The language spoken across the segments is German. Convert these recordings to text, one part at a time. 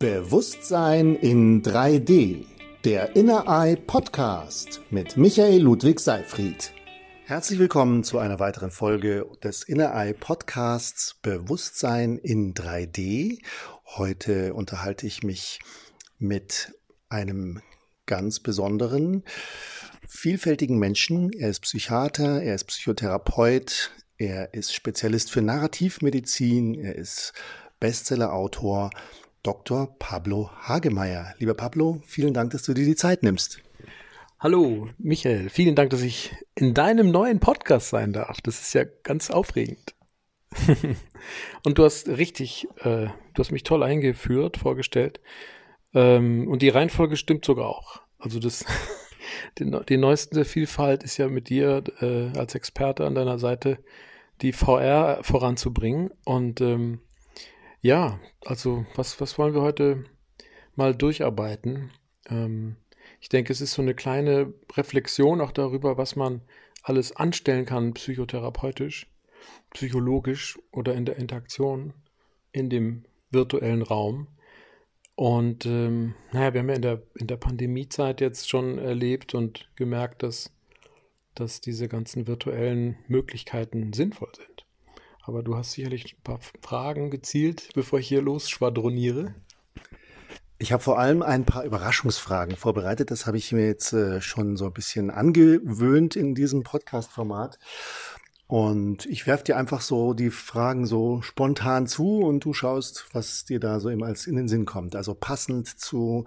Bewusstsein in 3D. Der Inner Eye Podcast mit Michael Ludwig Seifried. Herzlich willkommen zu einer weiteren Folge des Inner Eye Podcasts Bewusstsein in 3D. Heute unterhalte ich mich mit einem ganz besonderen, vielfältigen Menschen. Er ist Psychiater, er ist Psychotherapeut, er ist Spezialist für Narrativmedizin, er ist Bestsellerautor Dr. Pablo Hagemeyer. Lieber Pablo, vielen Dank, dass du dir die Zeit nimmst. Hallo, Michael. Vielen Dank, dass ich in deinem neuen Podcast sein darf. Das ist ja ganz aufregend. und du hast richtig, äh, du hast mich toll eingeführt, vorgestellt. Ähm, und die Reihenfolge stimmt sogar auch. Also das, die, die neueste Vielfalt ist ja mit dir äh, als Experte an deiner Seite, die VR voranzubringen. Und ähm, ja, also was, was wollen wir heute mal durcharbeiten? Ähm, ich denke, es ist so eine kleine Reflexion auch darüber, was man alles anstellen kann, psychotherapeutisch, psychologisch oder in der Interaktion in dem virtuellen Raum. Und ähm, naja, wir haben ja in der, in der Pandemiezeit jetzt schon erlebt und gemerkt, dass, dass diese ganzen virtuellen Möglichkeiten sinnvoll sind. Aber du hast sicherlich ein paar Fragen gezielt, bevor ich hier losschwadroniere. Ich habe vor allem ein paar Überraschungsfragen vorbereitet. Das habe ich mir jetzt äh, schon so ein bisschen angewöhnt in diesem Podcast-Format. Und ich werfe dir einfach so die Fragen so spontan zu und du schaust, was dir da so immer als in den Sinn kommt. Also passend zu,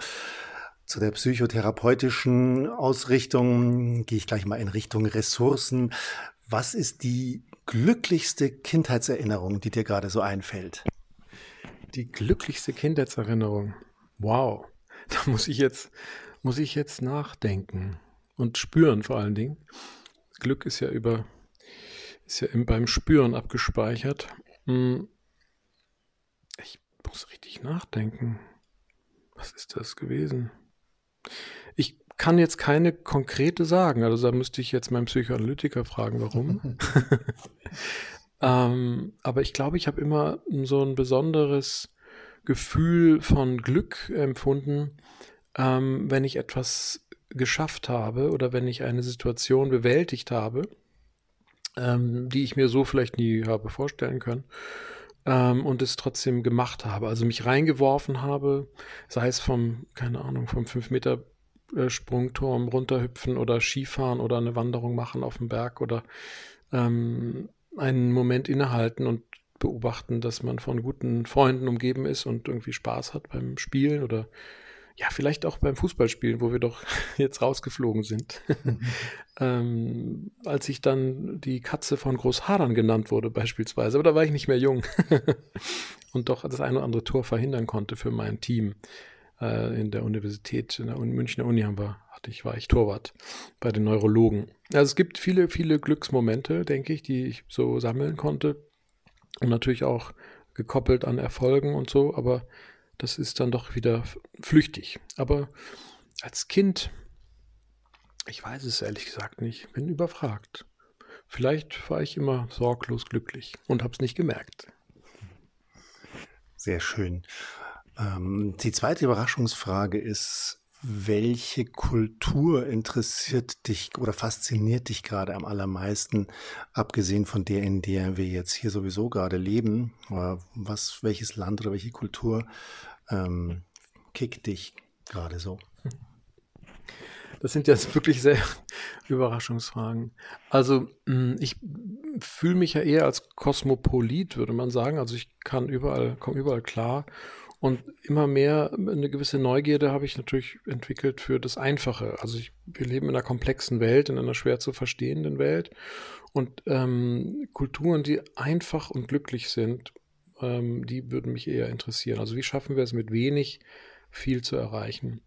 zu der psychotherapeutischen Ausrichtung gehe ich gleich mal in Richtung Ressourcen. Was ist die glücklichste Kindheitserinnerung, die dir gerade so einfällt? Die glücklichste Kindheitserinnerung. Wow. Da muss ich jetzt, muss ich jetzt nachdenken und spüren vor allen Dingen. Glück ist ja über, ist ja beim Spüren abgespeichert. Hm. Ich muss richtig nachdenken. Was ist das gewesen? Ich kann jetzt keine konkrete sagen. Also da müsste ich jetzt meinen Psychoanalytiker fragen, warum. ähm, aber ich glaube, ich habe immer so ein besonderes Gefühl von Glück empfunden, ähm, wenn ich etwas geschafft habe oder wenn ich eine Situation bewältigt habe, ähm, die ich mir so vielleicht nie habe vorstellen können ähm, und es trotzdem gemacht habe. Also mich reingeworfen habe, sei es vom, keine Ahnung, vom 5 Meter Sprungturm runterhüpfen oder Skifahren oder eine Wanderung machen auf dem Berg oder ähm, einen Moment innehalten und beobachten, dass man von guten Freunden umgeben ist und irgendwie Spaß hat beim Spielen oder ja, vielleicht auch beim Fußballspielen, wo wir doch jetzt rausgeflogen sind. Mhm. ähm, als ich dann die Katze von Großhadern genannt wurde, beispielsweise, aber da war ich nicht mehr jung und doch das eine oder andere Tor verhindern konnte für mein Team äh, in der Universität, in der Münchner Uni haben wir, hatte ich, war ich Torwart bei den Neurologen. Also es gibt viele, viele Glücksmomente, denke ich, die ich so sammeln konnte. Und natürlich auch gekoppelt an Erfolgen und so, aber das ist dann doch wieder flüchtig. Aber als Kind, ich weiß es ehrlich gesagt nicht, bin überfragt. Vielleicht war ich immer sorglos glücklich und habe es nicht gemerkt. Sehr schön. Ähm, die zweite Überraschungsfrage ist, welche Kultur interessiert dich oder fasziniert dich gerade am allermeisten, abgesehen von der, in der wir jetzt hier sowieso gerade leben? Was, welches Land oder welche Kultur ähm, kickt dich gerade so? Das sind jetzt wirklich sehr Überraschungsfragen. Also hm, ich fühle mich ja eher als Kosmopolit, würde man sagen. Also ich kann überall, komme überall klar und immer mehr eine gewisse Neugierde habe ich natürlich entwickelt für das Einfache. Also ich, wir leben in einer komplexen Welt, in einer schwer zu verstehenden Welt. Und ähm, Kulturen, die einfach und glücklich sind, ähm, die würden mich eher interessieren. Also wie schaffen wir es mit wenig viel zu erreichen?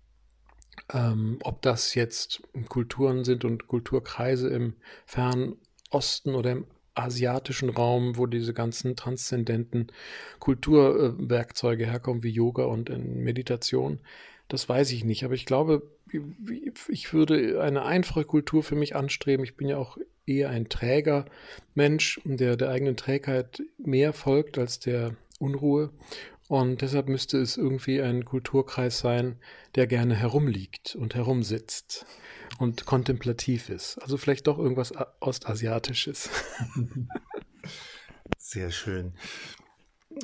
Ähm, ob das jetzt Kulturen sind und Kulturkreise im fernen Osten oder im asiatischen Raum, wo diese ganzen transzendenten Kulturwerkzeuge herkommen, wie Yoga und Meditation. Das weiß ich nicht, aber ich glaube, ich würde eine einfache Kultur für mich anstreben. Ich bin ja auch eher ein Träger Mensch, der der eigenen Trägheit mehr folgt als der Unruhe. Und deshalb müsste es irgendwie ein Kulturkreis sein, der gerne herumliegt und herumsitzt und kontemplativ ist. Also vielleicht doch irgendwas Ostasiatisches. Sehr schön.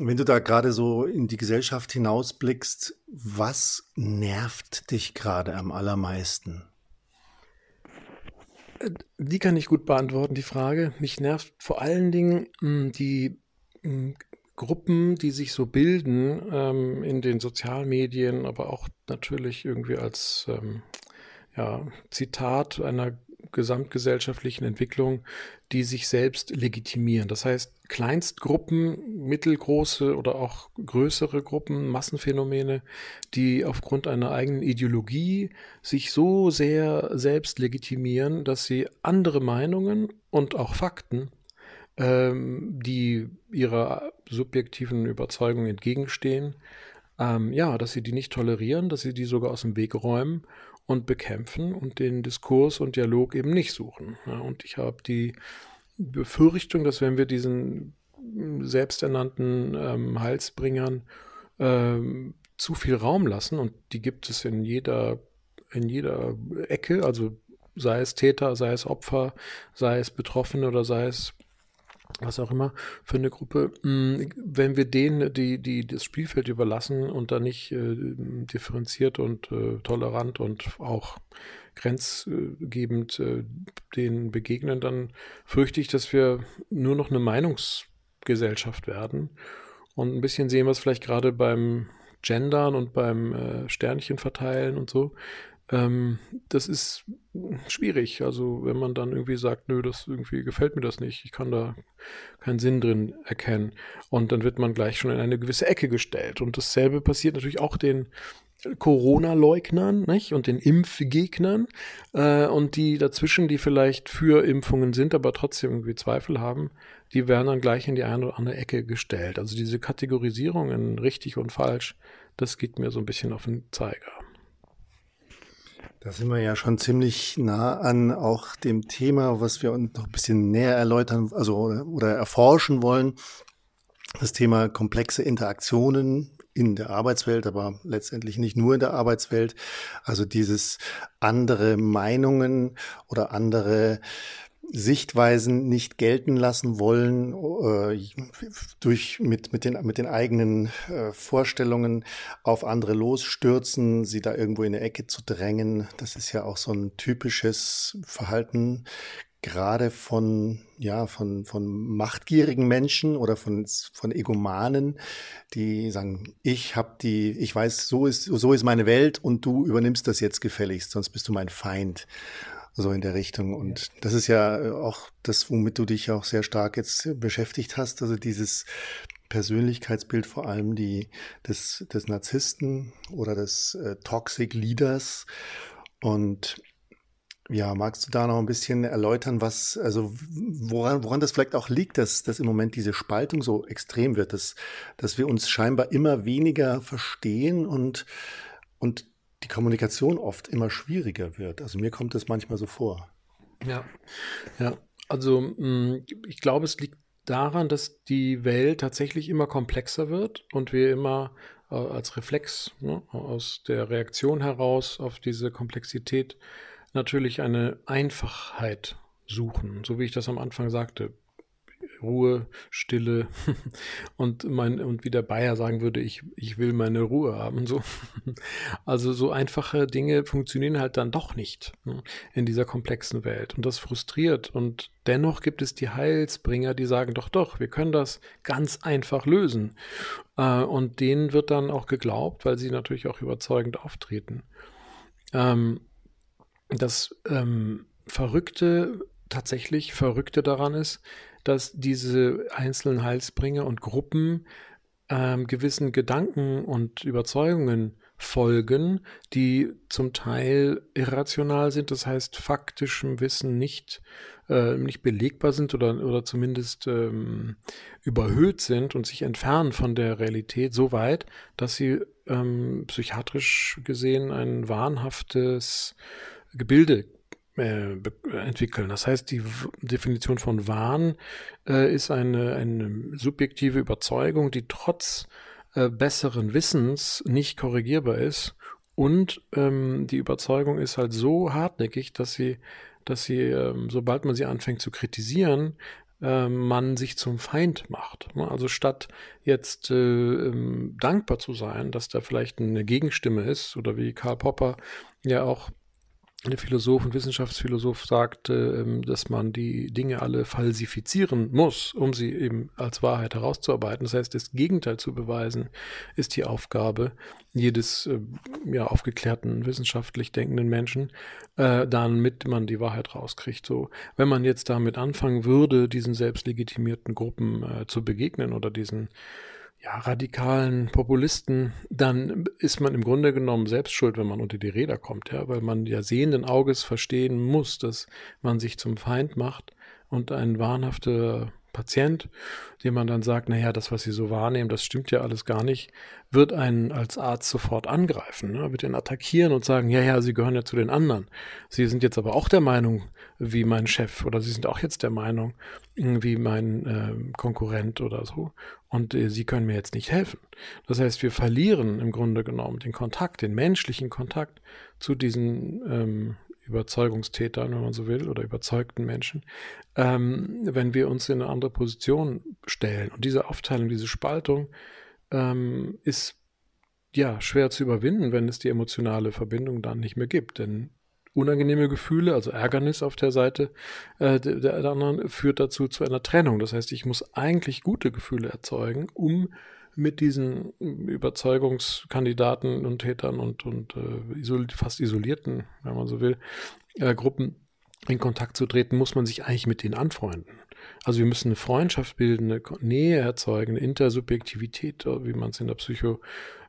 Wenn du da gerade so in die Gesellschaft hinausblickst, was nervt dich gerade am allermeisten? Die kann ich gut beantworten, die Frage. Mich nervt vor allen Dingen hm, die hm, Gruppen, die sich so bilden ähm, in den Sozialmedien, aber auch natürlich irgendwie als ähm, ja, Zitat einer gesamtgesellschaftlichen Entwicklung, die sich selbst legitimieren. Das heißt, Kleinstgruppen, mittelgroße oder auch größere Gruppen, Massenphänomene, die aufgrund einer eigenen Ideologie sich so sehr selbst legitimieren, dass sie andere Meinungen und auch Fakten, ähm, die ihrer subjektiven Überzeugung entgegenstehen, ähm, ja, dass sie die nicht tolerieren, dass sie die sogar aus dem Weg räumen und bekämpfen und den Diskurs und Dialog eben nicht suchen. Ja, und ich habe die Befürchtung, dass wenn wir diesen selbsternannten ähm, Heilsbringern ähm, zu viel Raum lassen, und die gibt es in jeder, in jeder Ecke, also sei es Täter, sei es Opfer, sei es Betroffene oder sei es was auch immer für eine Gruppe, mm, wenn wir denen die, die das Spielfeld überlassen und da nicht äh, differenziert und äh, tolerant und auch grenzgebend äh, denen begegnen, dann fürchte ich, dass wir nur noch eine Meinungsgesellschaft werden. Und ein bisschen sehen wir es vielleicht gerade beim Gendern und beim äh, Sternchen verteilen und so, ähm, das ist schwierig. Also wenn man dann irgendwie sagt, nö, das irgendwie gefällt mir das nicht, ich kann da keinen Sinn drin erkennen. Und dann wird man gleich schon in eine gewisse Ecke gestellt. Und dasselbe passiert natürlich auch den Corona-Leugnern nicht? und den Impfgegnern äh, und die dazwischen, die vielleicht für Impfungen sind, aber trotzdem irgendwie Zweifel haben, die werden dann gleich in die eine oder andere Ecke gestellt. Also diese Kategorisierung in richtig und falsch, das geht mir so ein bisschen auf den Zeiger. Da sind wir ja schon ziemlich nah an auch dem Thema, was wir uns noch ein bisschen näher erläutern, also oder erforschen wollen. Das Thema komplexe Interaktionen in der Arbeitswelt, aber letztendlich nicht nur in der Arbeitswelt. Also dieses andere Meinungen oder andere Sichtweisen nicht gelten lassen wollen, äh, durch mit, mit, den, mit den eigenen äh, Vorstellungen auf andere losstürzen, sie da irgendwo in eine Ecke zu drängen. Das ist ja auch so ein typisches Verhalten, gerade von, ja, von, von machtgierigen Menschen oder von, von Egomanen, die sagen, ich habe die, ich weiß, so ist, so ist meine Welt und du übernimmst das jetzt gefälligst, sonst bist du mein Feind so in der Richtung. Und ja. das ist ja äh, auch das, womit du dich auch sehr stark jetzt beschäftigt hast, also dieses Persönlichkeitsbild vor allem die, des, des Narzissten oder des äh, Toxic Leaders. Und ja, magst du da noch ein bisschen erläutern, was, also woran, woran das vielleicht auch liegt, dass, dass im Moment diese Spaltung so extrem wird, dass, dass wir uns scheinbar immer weniger verstehen und, und die Kommunikation oft immer schwieriger wird. Also mir kommt das manchmal so vor. Ja, ja. Also mm, ich glaube, es liegt daran, dass die Welt tatsächlich immer komplexer wird und wir immer äh, als Reflex ne, aus der Reaktion heraus auf diese Komplexität natürlich eine Einfachheit suchen. So wie ich das am Anfang sagte. Ruhe, Stille und mein, und wie der Bayer sagen würde, ich, ich will meine Ruhe haben. So. Also so einfache Dinge funktionieren halt dann doch nicht ne, in dieser komplexen Welt. Und das frustriert. Und dennoch gibt es die Heilsbringer, die sagen, doch, doch, wir können das ganz einfach lösen. Äh, und denen wird dann auch geglaubt, weil sie natürlich auch überzeugend auftreten. Ähm, das ähm, Verrückte, tatsächlich Verrückte daran ist, dass diese einzelnen Heilsbringer und Gruppen ähm, gewissen Gedanken und Überzeugungen folgen, die zum Teil irrational sind, das heißt faktischem Wissen nicht, äh, nicht belegbar sind oder, oder zumindest ähm, überhöht sind und sich entfernen von der Realität so weit, dass sie ähm, psychiatrisch gesehen ein wahnhaftes Gebilde äh, entwickeln. Das heißt, die Definition von Wahn äh, ist eine, eine subjektive Überzeugung, die trotz äh, besseren Wissens nicht korrigierbar ist. Und ähm, die Überzeugung ist halt so hartnäckig, dass sie, dass sie, ähm, sobald man sie anfängt zu kritisieren, äh, man sich zum Feind macht. Ne? Also statt jetzt äh, ähm, dankbar zu sein, dass da vielleicht eine Gegenstimme ist oder wie Karl Popper ja auch der Philosoph und Wissenschaftsphilosoph sagte, ähm, dass man die Dinge alle falsifizieren muss, um sie eben als Wahrheit herauszuarbeiten. Das heißt, das Gegenteil zu beweisen, ist die Aufgabe jedes äh, ja, aufgeklärten, wissenschaftlich denkenden Menschen, äh, damit man die Wahrheit rauskriegt. So, wenn man jetzt damit anfangen würde, diesen selbstlegitimierten Gruppen äh, zu begegnen oder diesen ja, radikalen Populisten, dann ist man im Grunde genommen selbst schuld, wenn man unter die Räder kommt, ja, weil man ja sehenden Auges verstehen muss, dass man sich zum Feind macht und ein wahnhafter Patient, dem man dann sagt, naja, das, was Sie so wahrnehmen, das stimmt ja alles gar nicht, wird einen als Arzt sofort angreifen, ne? wird ihn attackieren und sagen, ja, ja, Sie gehören ja zu den anderen. Sie sind jetzt aber auch der Meinung, wie mein Chef oder Sie sind auch jetzt der Meinung, wie mein äh, Konkurrent oder so. Und äh, Sie können mir jetzt nicht helfen. Das heißt, wir verlieren im Grunde genommen den Kontakt, den menschlichen Kontakt zu diesen ähm, Überzeugungstätern, wenn man so will, oder überzeugten Menschen, ähm, wenn wir uns in eine andere Position stellen. Und diese Aufteilung, diese Spaltung ähm, ist ja schwer zu überwinden, wenn es die emotionale Verbindung dann nicht mehr gibt. Denn unangenehme Gefühle, also Ärgernis auf der Seite äh, der, der anderen, führt dazu zu einer Trennung. Das heißt, ich muss eigentlich gute Gefühle erzeugen, um mit diesen Überzeugungskandidaten und Tätern und, und äh, isol fast isolierten, wenn man so will, äh, Gruppen in Kontakt zu treten, muss man sich eigentlich mit denen anfreunden. Also wir müssen eine Freundschaft bilden, eine Nähe erzeugen, eine Intersubjektivität, wie man es in der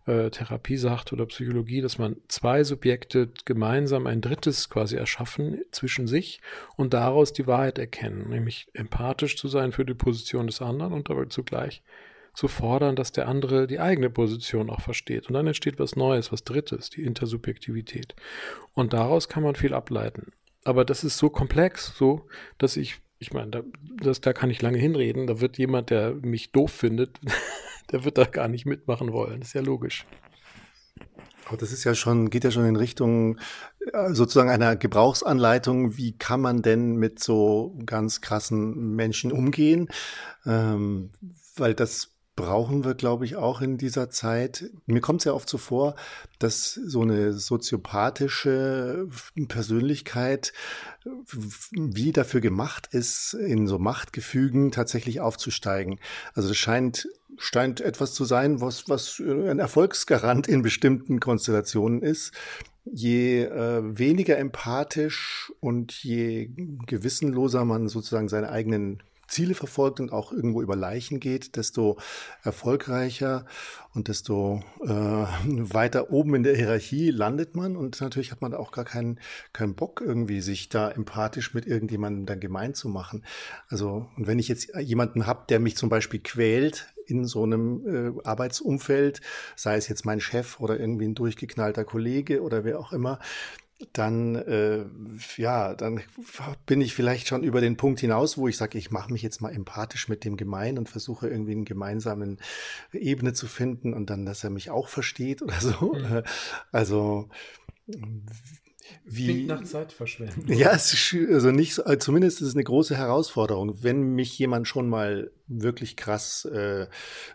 Psychotherapie sagt oder Psychologie, dass man zwei Subjekte gemeinsam ein drittes quasi erschaffen zwischen sich und daraus die Wahrheit erkennen, nämlich empathisch zu sein für die Position des anderen und dabei zugleich zu fordern, dass der andere die eigene Position auch versteht. Und dann entsteht was Neues, was Drittes, die Intersubjektivität. Und daraus kann man viel ableiten. Aber das ist so komplex, so, dass ich, ich meine, da, das, da kann ich lange hinreden. Da wird jemand, der mich doof findet, der wird da gar nicht mitmachen wollen. Das ist ja logisch. Aber das ist ja schon, geht ja schon in Richtung äh, sozusagen einer Gebrauchsanleitung. Wie kann man denn mit so ganz krassen Menschen umgehen? Ähm, weil das brauchen wir, glaube ich, auch in dieser Zeit. Mir kommt es ja oft so vor, dass so eine soziopathische Persönlichkeit wie dafür gemacht ist, in so Machtgefügen tatsächlich aufzusteigen. Also das scheint, scheint etwas zu sein, was, was ein Erfolgsgarant in bestimmten Konstellationen ist. Je äh, weniger empathisch und je gewissenloser man sozusagen seine eigenen Ziele verfolgt und auch irgendwo über Leichen geht, desto erfolgreicher und desto äh, weiter oben in der Hierarchie landet man. Und natürlich hat man auch gar keinen, keinen Bock, irgendwie sich da empathisch mit irgendjemandem dann gemein zu machen. Also, und wenn ich jetzt jemanden habe, der mich zum Beispiel quält, in so einem äh, Arbeitsumfeld, sei es jetzt mein Chef oder irgendwie ein durchgeknallter Kollege oder wer auch immer, dann äh, ja, dann bin ich vielleicht schon über den Punkt hinaus, wo ich sage, ich mache mich jetzt mal empathisch mit dem Gemein und versuche irgendwie einen gemeinsamen Ebene zu finden und dann, dass er mich auch versteht oder so. Mhm. Also wie, Klingt nach Zeitverschwendung. Ja, also nicht, so, zumindest ist es eine große Herausforderung. Wenn mich jemand schon mal wirklich krass äh,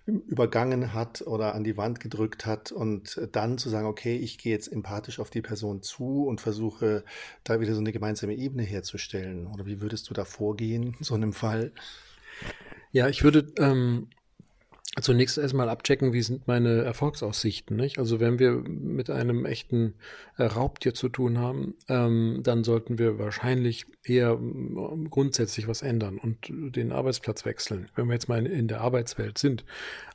übergangen hat oder an die Wand gedrückt hat und dann zu sagen, okay, ich gehe jetzt empathisch auf die Person zu und versuche da wieder so eine gemeinsame Ebene herzustellen. Oder wie würdest du da vorgehen, so einem Fall? Ja, ich würde ähm, zunächst erstmal abchecken, wie sind meine Erfolgsaussichten. Nicht? Also wenn wir mit einem echten äh, Raubtier zu tun haben, ähm, dann sollten wir wahrscheinlich eher äh, grundsätzlich was ändern und den Arbeitsplatz wechseln, wenn wir jetzt mal in, in der Arbeitswelt sind.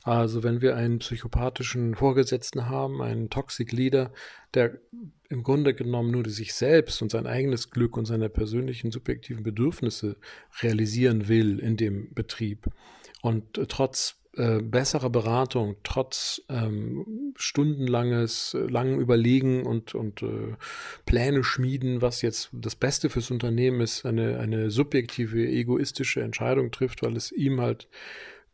Also wenn wir einen psychopathischen Vorgesetzten haben, einen Toxic Leader, der im Grunde genommen nur sich selbst und sein eigenes Glück und seine persönlichen subjektiven Bedürfnisse realisieren will in dem Betrieb und äh, trotz äh, bessere Beratung, trotz ähm, stundenlanges, äh, langen Überlegen und, und äh, Pläne schmieden, was jetzt das Beste fürs Unternehmen ist, eine, eine subjektive, egoistische Entscheidung trifft, weil es ihm halt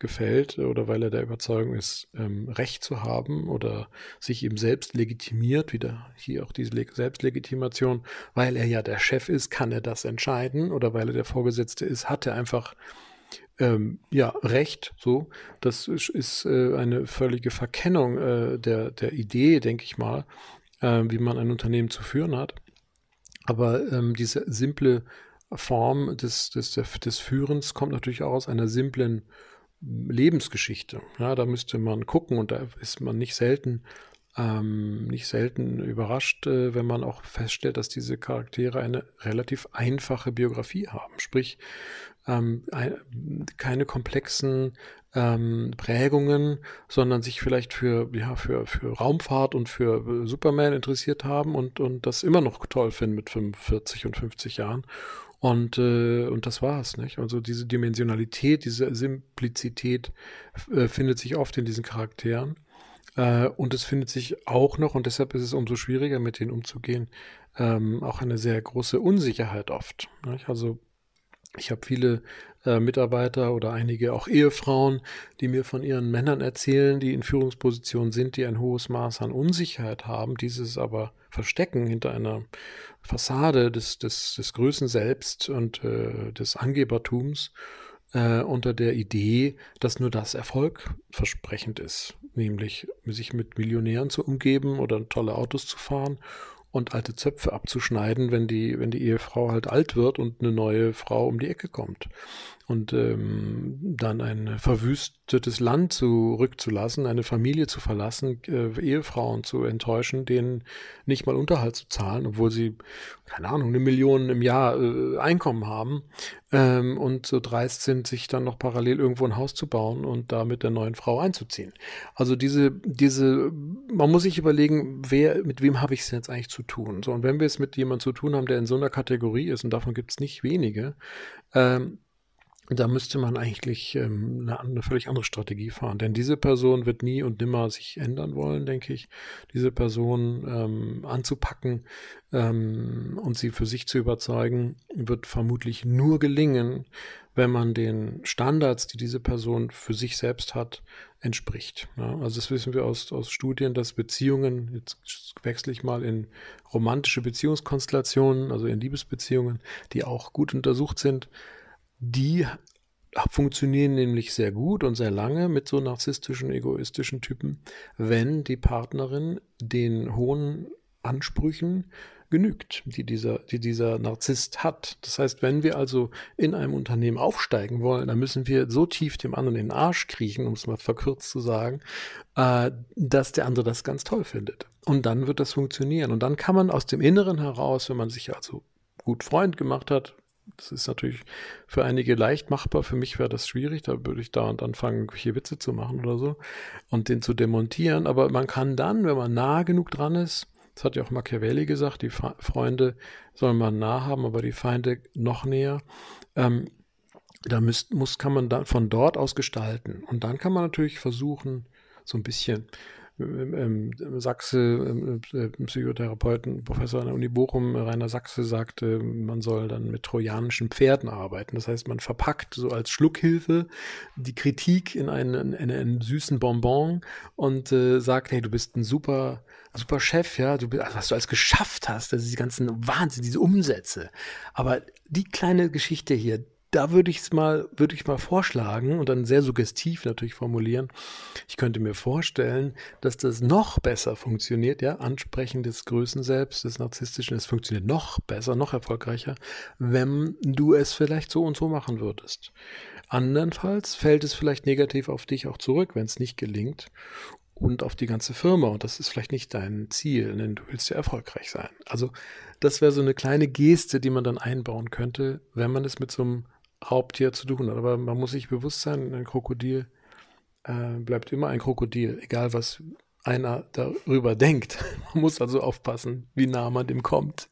gefällt oder weil er der Überzeugung ist, ähm, Recht zu haben oder sich eben selbst legitimiert, wieder hier auch diese Selbstlegitimation, weil er ja der Chef ist, kann er das entscheiden oder weil er der Vorgesetzte ist, hat er einfach ähm, ja, Recht, so. Das ist, ist äh, eine völlige Verkennung äh, der, der Idee, denke ich mal, äh, wie man ein Unternehmen zu führen hat. Aber ähm, diese simple Form des, des, des Führens kommt natürlich auch aus einer simplen Lebensgeschichte. Ja, da müsste man gucken und da ist man nicht selten ähm, nicht selten überrascht, äh, wenn man auch feststellt, dass diese Charaktere eine relativ einfache Biografie haben. Sprich, ähm, ein, keine komplexen ähm, Prägungen, sondern sich vielleicht für, ja, für, für Raumfahrt und für Superman interessiert haben und, und das immer noch toll finden mit 45 und 50 Jahren. Und, äh, und das war's, nicht? Also diese Dimensionalität, diese Simplizität äh, findet sich oft in diesen Charakteren. Äh, und es findet sich auch noch, und deshalb ist es umso schwieriger, mit denen umzugehen, ähm, auch eine sehr große Unsicherheit oft. Nicht? Also ich habe viele äh, Mitarbeiter oder einige auch Ehefrauen, die mir von ihren Männern erzählen, die in Führungspositionen sind, die ein hohes Maß an Unsicherheit haben, dieses aber verstecken hinter einer Fassade des, des, des Größen selbst und äh, des Angebertums äh, unter der Idee, dass nur das Erfolg versprechend ist, nämlich sich mit Millionären zu umgeben oder tolle Autos zu fahren und alte Zöpfe abzuschneiden, wenn die, wenn die Ehefrau halt alt wird und eine neue Frau um die Ecke kommt. Und ähm, dann ein verwüstetes Land zurückzulassen, eine Familie zu verlassen, äh, Ehefrauen zu enttäuschen, denen nicht mal Unterhalt zu zahlen, obwohl sie, keine Ahnung, eine Million im Jahr äh, Einkommen haben ähm, und so dreist sind, sich dann noch parallel irgendwo ein Haus zu bauen und da mit der neuen Frau einzuziehen. Also diese, diese, man muss sich überlegen, wer, mit wem habe ich es jetzt eigentlich zu tun? So, und wenn wir es mit jemandem zu tun haben, der in so einer Kategorie ist, und davon gibt es nicht wenige, ähm, da müsste man eigentlich ähm, eine, eine, völlig andere Strategie fahren. Denn diese Person wird nie und nimmer sich ändern wollen, denke ich. Diese Person ähm, anzupacken ähm, und sie für sich zu überzeugen, wird vermutlich nur gelingen, wenn man den Standards, die diese Person für sich selbst hat, entspricht. Ja, also das wissen wir aus, aus Studien, dass Beziehungen, jetzt wechsle ich mal in romantische Beziehungskonstellationen, also in Liebesbeziehungen, die auch gut untersucht sind, die funktionieren nämlich sehr gut und sehr lange mit so narzisstischen, egoistischen Typen, wenn die Partnerin den hohen Ansprüchen genügt, die dieser, die dieser Narzisst hat. Das heißt, wenn wir also in einem Unternehmen aufsteigen wollen, dann müssen wir so tief dem anderen in den Arsch kriechen, um es mal verkürzt zu sagen, äh, dass der andere das ganz toll findet. Und dann wird das funktionieren. Und dann kann man aus dem Inneren heraus, wenn man sich also gut Freund gemacht hat, das ist natürlich für einige leicht machbar. Für mich wäre das schwierig. Da würde ich dauernd anfangen, hier Witze zu machen oder so und den zu demontieren. Aber man kann dann, wenn man nah genug dran ist, das hat ja auch Machiavelli gesagt, die Freunde soll man nah haben, aber die Feinde noch näher. Ähm, da müsst, muss, kann man dann von dort aus gestalten. Und dann kann man natürlich versuchen, so ein bisschen Sachse, Psychotherapeuten, Professor an der Uni Bochum, Rainer Sachse sagte, man soll dann mit trojanischen Pferden arbeiten. Das heißt, man verpackt so als Schluckhilfe die Kritik in einen, in einen süßen Bonbon und äh, sagt, hey, du bist ein super, super Chef, ja, du bist, also was du alles geschafft hast, also diese ganzen Wahnsinn, diese Umsätze. Aber die kleine Geschichte hier, da würde ich es mal, würde ich mal vorschlagen und dann sehr suggestiv natürlich formulieren. Ich könnte mir vorstellen, dass das noch besser funktioniert, ja, Ansprechen des Größen selbst, des Narzisstischen, es funktioniert noch besser, noch erfolgreicher, wenn du es vielleicht so und so machen würdest. Andernfalls fällt es vielleicht negativ auf dich auch zurück, wenn es nicht gelingt und auf die ganze Firma. Und das ist vielleicht nicht dein Ziel, denn du willst ja erfolgreich sein. Also das wäre so eine kleine Geste, die man dann einbauen könnte, wenn man es mit so einem Raubtier zu tun hat. Aber man muss sich bewusst sein, ein Krokodil äh, bleibt immer ein Krokodil, egal was einer darüber denkt. Man muss also aufpassen, wie nah man dem kommt.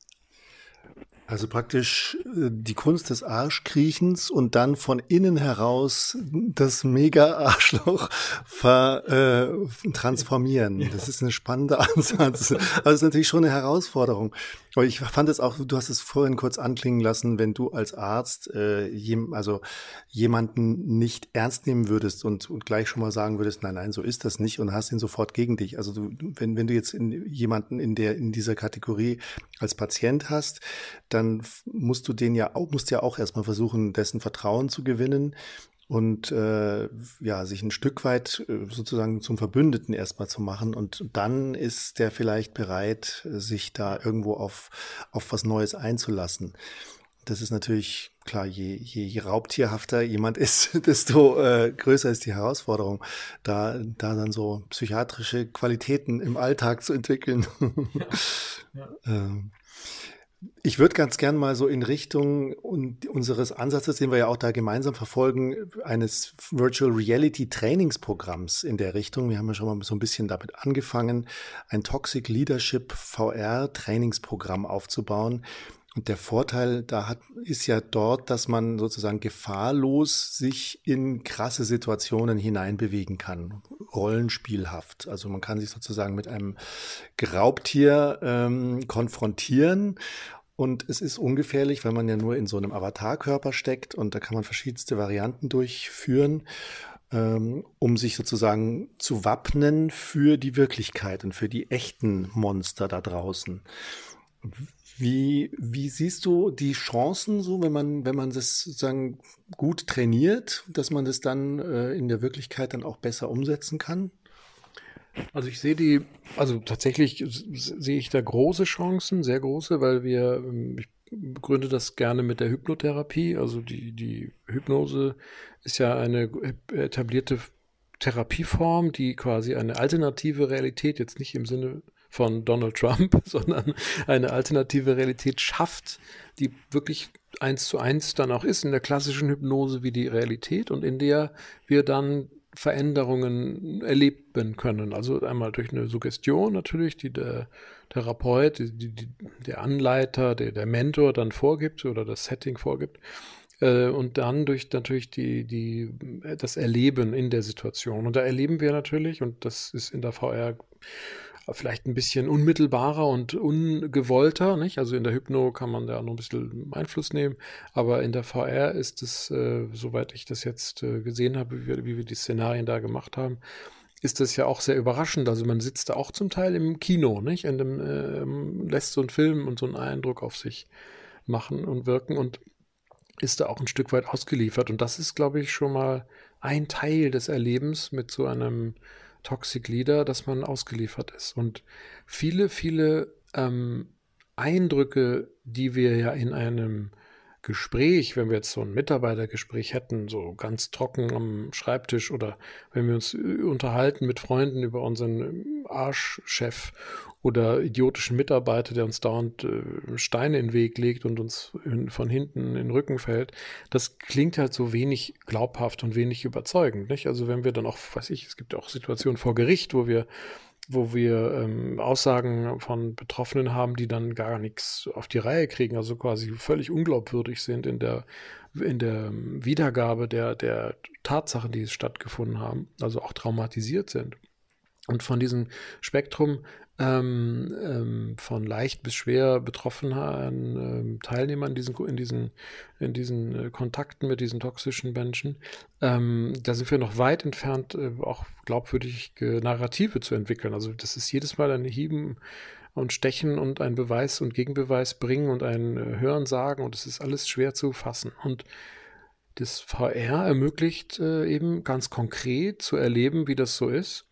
Also praktisch äh, die Kunst des Arschkriechens und dann von innen heraus das Mega-Arschloch ver, äh, transformieren. Ja. Das ist ein spannender Ansatz. Also ist natürlich schon eine Herausforderung. Aber ich fand es auch, du hast es vorhin kurz anklingen lassen, wenn du als Arzt äh, jem, also jemanden nicht ernst nehmen würdest und, und gleich schon mal sagen würdest, nein, nein, so ist das nicht und hast ihn sofort gegen dich. Also du, wenn, wenn du jetzt in, jemanden in der in dieser Kategorie als Patient hast, dann musst du den ja auch, musst ja auch erstmal versuchen, dessen Vertrauen zu gewinnen und äh, ja, sich ein Stück weit äh, sozusagen zum Verbündeten erstmal zu machen. Und dann ist der vielleicht bereit, sich da irgendwo auf, auf was Neues einzulassen. Das ist natürlich klar, je, je, je raubtierhafter jemand ist, desto äh, größer ist die Herausforderung, da, da dann so psychiatrische Qualitäten im Alltag zu entwickeln. Ja, ja. ähm, ich würde ganz gern mal so in Richtung unseres Ansatzes, den wir ja auch da gemeinsam verfolgen, eines Virtual Reality Trainingsprogramms in der Richtung. Wir haben ja schon mal so ein bisschen damit angefangen, ein Toxic Leadership VR Trainingsprogramm aufzubauen. Und der Vorteil da hat, ist ja dort, dass man sozusagen gefahrlos sich in krasse Situationen hineinbewegen kann, rollenspielhaft. Also man kann sich sozusagen mit einem Graubtier ähm, konfrontieren und es ist ungefährlich, weil man ja nur in so einem Avatarkörper steckt und da kann man verschiedenste Varianten durchführen, ähm, um sich sozusagen zu wappnen für die Wirklichkeit und für die echten Monster da draußen. Wie, wie siehst du die Chancen so, wenn man, wenn man das sozusagen gut trainiert, dass man das dann äh, in der Wirklichkeit dann auch besser umsetzen kann? Also ich sehe die, also tatsächlich sehe ich da große Chancen, sehr große, weil wir, ähm, ich begründe das gerne mit der Hypnotherapie. Also die, die Hypnose ist ja eine etablierte Therapieform, die quasi eine alternative Realität, jetzt nicht im Sinne von Donald Trump, sondern eine alternative Realität schafft, die wirklich eins zu eins dann auch ist in der klassischen Hypnose wie die Realität und in der wir dann Veränderungen erleben können. Also einmal durch eine Suggestion natürlich, die der Therapeut, die, die, der Anleiter, der, der Mentor dann vorgibt oder das Setting vorgibt. Äh, und dann durch natürlich die, die, das Erleben in der Situation. Und da erleben wir natürlich, und das ist in der VR vielleicht ein bisschen unmittelbarer und ungewollter. Nicht? Also in der Hypno kann man da noch ein bisschen Einfluss nehmen, aber in der VR ist es, äh, soweit ich das jetzt äh, gesehen habe, wie, wie wir die Szenarien da gemacht haben, ist das ja auch sehr überraschend. Also man sitzt da auch zum Teil im Kino, nicht? Dem, äh, lässt so einen Film und so einen Eindruck auf sich machen und wirken und ist da auch ein Stück weit ausgeliefert. Und das ist, glaube ich, schon mal ein Teil des Erlebens mit so einem Toxic Leader, dass man ausgeliefert ist. Und viele, viele ähm, Eindrücke, die wir ja in einem Gespräch, wenn wir jetzt so ein Mitarbeitergespräch hätten, so ganz trocken am Schreibtisch oder wenn wir uns äh, unterhalten mit Freunden über unseren ähm, Arschchef oder idiotischen Mitarbeiter, der uns dauernd äh, Steine in den Weg legt und uns von hinten in den Rücken fällt, das klingt halt so wenig glaubhaft und wenig überzeugend. Nicht? Also wenn wir dann auch, weiß ich, es gibt auch Situationen vor Gericht, wo wir wo wir ähm, Aussagen von Betroffenen haben, die dann gar nichts auf die Reihe kriegen, also quasi völlig unglaubwürdig sind in der, in der Wiedergabe der, der Tatsachen, die stattgefunden haben, also auch traumatisiert sind. Und von diesem Spektrum ähm, ähm, von leicht bis schwer betroffenen ähm, Teilnehmern in diesen, in diesen, in diesen äh, Kontakten mit diesen toxischen Menschen. Ähm, da sind wir noch weit entfernt, äh, auch glaubwürdige Narrative zu entwickeln. Also das ist jedes Mal ein Hieben und Stechen und ein Beweis und Gegenbeweis bringen und ein äh, Hören sagen und es ist alles schwer zu fassen. Und das VR ermöglicht äh, eben ganz konkret zu erleben, wie das so ist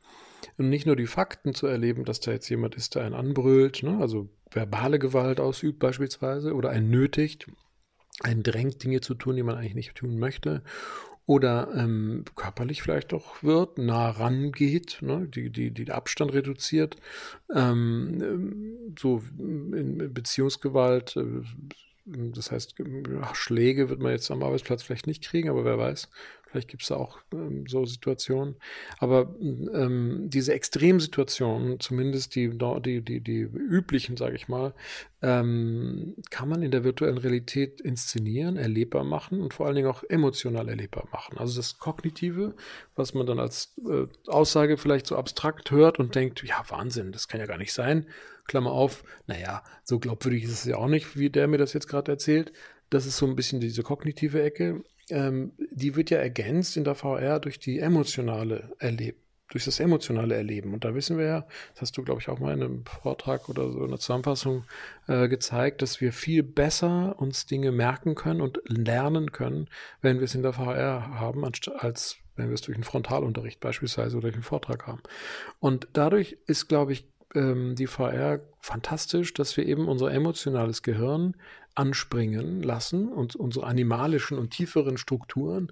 und nicht nur die Fakten zu erleben, dass da jetzt jemand ist, der einen anbrüllt, ne? also verbale Gewalt ausübt beispielsweise oder einen nötigt, einen drängt, Dinge zu tun, die man eigentlich nicht tun möchte oder ähm, körperlich vielleicht auch wird, nah rangeht, ne, die, die, die Abstand reduziert, ähm, so in Beziehungsgewalt, äh, das heißt, Schläge wird man jetzt am Arbeitsplatz vielleicht nicht kriegen, aber wer weiß, Vielleicht gibt es da auch ähm, so Situationen. Aber ähm, diese Extremsituationen, zumindest die, die, die, die üblichen, sage ich mal, ähm, kann man in der virtuellen Realität inszenieren, erlebbar machen und vor allen Dingen auch emotional erlebbar machen. Also das Kognitive, was man dann als äh, Aussage vielleicht so abstrakt hört und denkt, ja, Wahnsinn, das kann ja gar nicht sein. Klammer auf, naja, so glaubwürdig ist es ja auch nicht, wie der mir das jetzt gerade erzählt. Das ist so ein bisschen diese kognitive Ecke. Ähm, die wird ja ergänzt in der VR durch die emotionale Erleben durch das emotionale Erleben. Und da wissen wir ja, das hast du, glaube ich, auch mal in einem Vortrag oder so in einer Zusammenfassung äh, gezeigt, dass wir viel besser uns Dinge merken können und lernen können, wenn wir es in der VR haben, als wenn wir es durch einen Frontalunterricht beispielsweise oder durch einen Vortrag haben. Und dadurch ist, glaube ich, ähm, die VR fantastisch, dass wir eben unser emotionales Gehirn anspringen lassen und unsere animalischen und tieferen Strukturen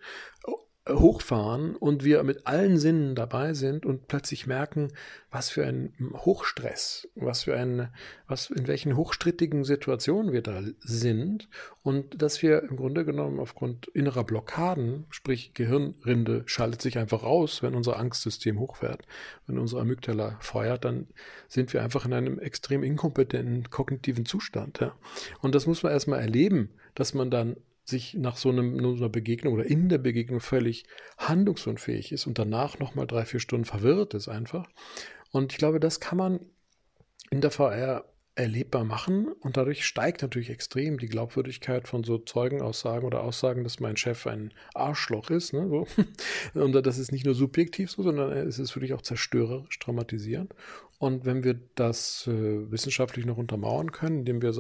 hochfahren und wir mit allen Sinnen dabei sind und plötzlich merken, was für ein Hochstress, was für ein, was, in welchen hochstrittigen Situationen wir da sind und dass wir im Grunde genommen aufgrund innerer Blockaden, sprich Gehirnrinde schaltet sich einfach aus, wenn unser Angstsystem hochfährt, wenn unsere Amygdala feuert, dann sind wir einfach in einem extrem inkompetenten kognitiven Zustand. Ja. Und das muss man erstmal erleben, dass man dann sich nach so, einem, so einer Begegnung oder in der Begegnung völlig handlungsunfähig ist und danach nochmal drei, vier Stunden verwirrt ist einfach. Und ich glaube, das kann man in der VR erlebbar machen und dadurch steigt natürlich extrem die Glaubwürdigkeit von so Zeugenaussagen oder Aussagen, dass mein Chef ein Arschloch ist. Ne, so. Und das ist nicht nur subjektiv so, sondern es ist wirklich auch zerstörerisch, traumatisierend. Und wenn wir das äh, wissenschaftlich noch untermauern können, indem wir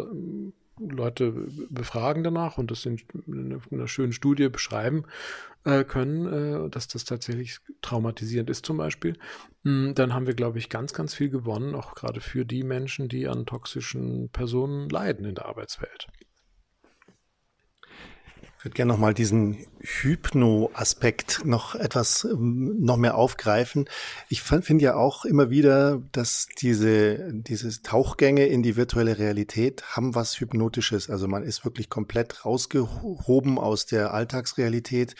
Leute befragen danach und das in einer schönen Studie beschreiben äh, können, äh, dass das tatsächlich traumatisierend ist zum Beispiel, mm, dann haben wir, glaube ich, ganz, ganz viel gewonnen, auch gerade für die Menschen, die an toxischen Personen leiden in der Arbeitswelt. Ich würde gerne nochmal diesen Hypno-Aspekt noch etwas ähm, noch mehr aufgreifen. Ich finde ja auch immer wieder, dass diese, diese Tauchgänge in die virtuelle Realität haben was Hypnotisches. Also man ist wirklich komplett rausgehoben aus der Alltagsrealität.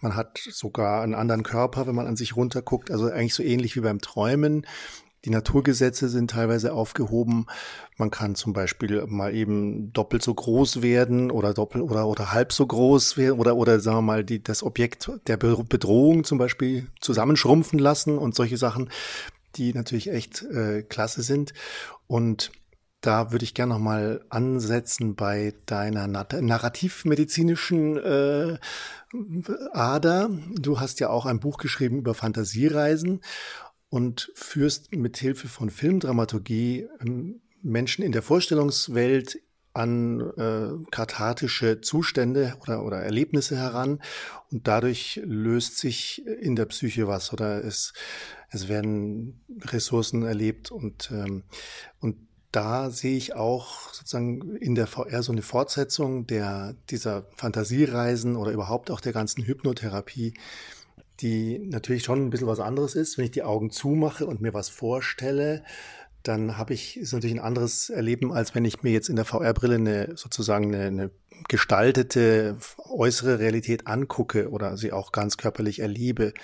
Man hat sogar einen anderen Körper, wenn man an sich runterguckt. Also eigentlich so ähnlich wie beim Träumen. Die Naturgesetze sind teilweise aufgehoben. Man kann zum Beispiel mal eben doppelt so groß werden oder doppelt oder, oder halb so groß werden oder, oder sagen wir mal, die, das Objekt der Bedrohung zum Beispiel zusammenschrumpfen lassen und solche Sachen, die natürlich echt äh, klasse sind. Und da würde ich gerne noch mal ansetzen bei deiner narrativmedizinischen äh, Ader. Du hast ja auch ein Buch geschrieben über Fantasiereisen und führst mit Hilfe von Filmdramaturgie ähm, Menschen in der Vorstellungswelt an äh, kathartische Zustände oder, oder Erlebnisse heran. Und dadurch löst sich in der Psyche was oder es, es werden Ressourcen erlebt und, ähm, und da sehe ich auch sozusagen in der VR so eine Fortsetzung der, dieser Fantasiereisen oder überhaupt auch der ganzen Hypnotherapie, die natürlich schon ein bisschen was anderes ist. Wenn ich die Augen zumache und mir was vorstelle, dann habe ich, ist natürlich ein anderes Erleben, als wenn ich mir jetzt in der VR-Brille eine sozusagen eine, eine gestaltete äußere Realität angucke oder sie auch ganz körperlich erlebe.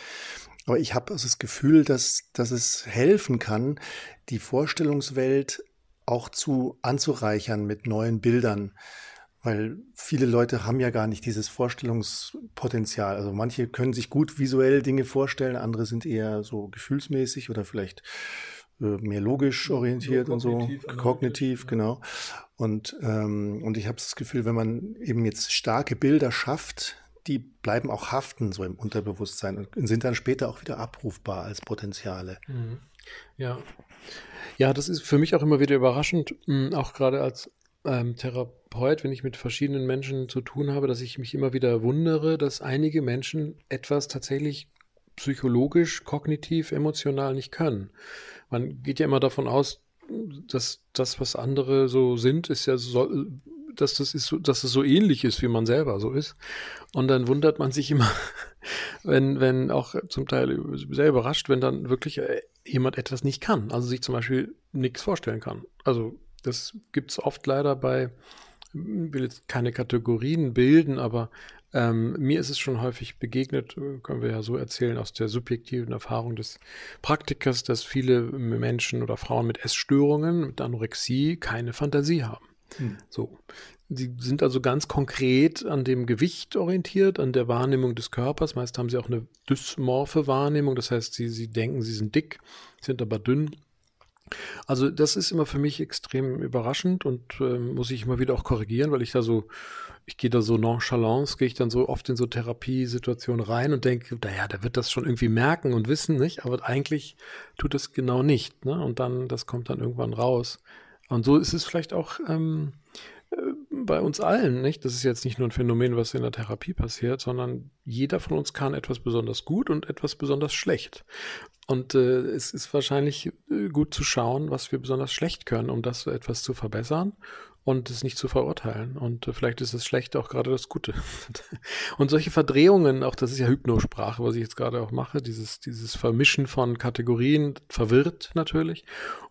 Aber ich habe also das Gefühl, dass, dass es helfen kann, die Vorstellungswelt auch zu anzureichern mit neuen Bildern. Weil viele Leute haben ja gar nicht dieses Vorstellungspotenzial. Also manche können sich gut visuell Dinge vorstellen, andere sind eher so gefühlsmäßig oder vielleicht äh, mehr logisch orientiert so und so, kognitiv, genau. Und, ähm, und ich habe das Gefühl, wenn man eben jetzt starke Bilder schafft, die bleiben auch haften so im Unterbewusstsein und sind dann später auch wieder abrufbar als Potenziale. Mhm. Ja. Ja, das ist für mich auch immer wieder überraschend, auch gerade als ähm, Therapeut, wenn ich mit verschiedenen Menschen zu tun habe, dass ich mich immer wieder wundere, dass einige Menschen etwas tatsächlich psychologisch, kognitiv, emotional nicht können. Man geht ja immer davon aus, dass das, was andere so sind, ist ja so, dass das ist, dass es so ähnlich ist, wie man selber so ist. Und dann wundert man sich immer, wenn, wenn auch zum Teil sehr überrascht, wenn dann wirklich äh, jemand etwas nicht kann, also sich zum Beispiel nichts vorstellen kann. Also das gibt es oft leider bei, will jetzt keine Kategorien bilden, aber Ähm, mir ist es schon häufig begegnet, äh, können wir ja so erzählen, aus der subjektiven Erfahrung des Praktikers, dass viele Menschen oder Frauen mit Essstörungen, mit Anorexie keine Fantasie haben. Hm. So. Sie sind also ganz konkret an dem Gewicht orientiert, an der Wahrnehmung des Körpers. Meist haben sie auch eine dysmorphe Wahrnehmung, das heißt, sie, sie denken, sie sind dick, sind aber dünn. Also das ist immer für mich extrem überraschend und äh, muss ich immer wieder auch korrigieren, weil ich da so, ich gehe da so nonchalant, gehe ich dann so oft in so Therapiesituationen rein und denke, naja, der wird das schon irgendwie merken und wissen, nicht? Aber eigentlich tut es genau nicht. Ne? Und dann, das kommt dann irgendwann raus. Und so ist es vielleicht auch ähm, bei uns allen, nicht? Das ist jetzt nicht nur ein Phänomen, was in der Therapie passiert, sondern jeder von uns kann etwas besonders gut und etwas besonders schlecht. Und äh, es ist wahrscheinlich äh, gut zu schauen, was wir besonders schlecht können, um das etwas zu verbessern und es nicht zu verurteilen. Und äh, vielleicht ist das Schlechte auch gerade das Gute. und solche Verdrehungen, auch das ist ja Hypnosprache, was ich jetzt gerade auch mache, dieses, dieses Vermischen von Kategorien verwirrt natürlich.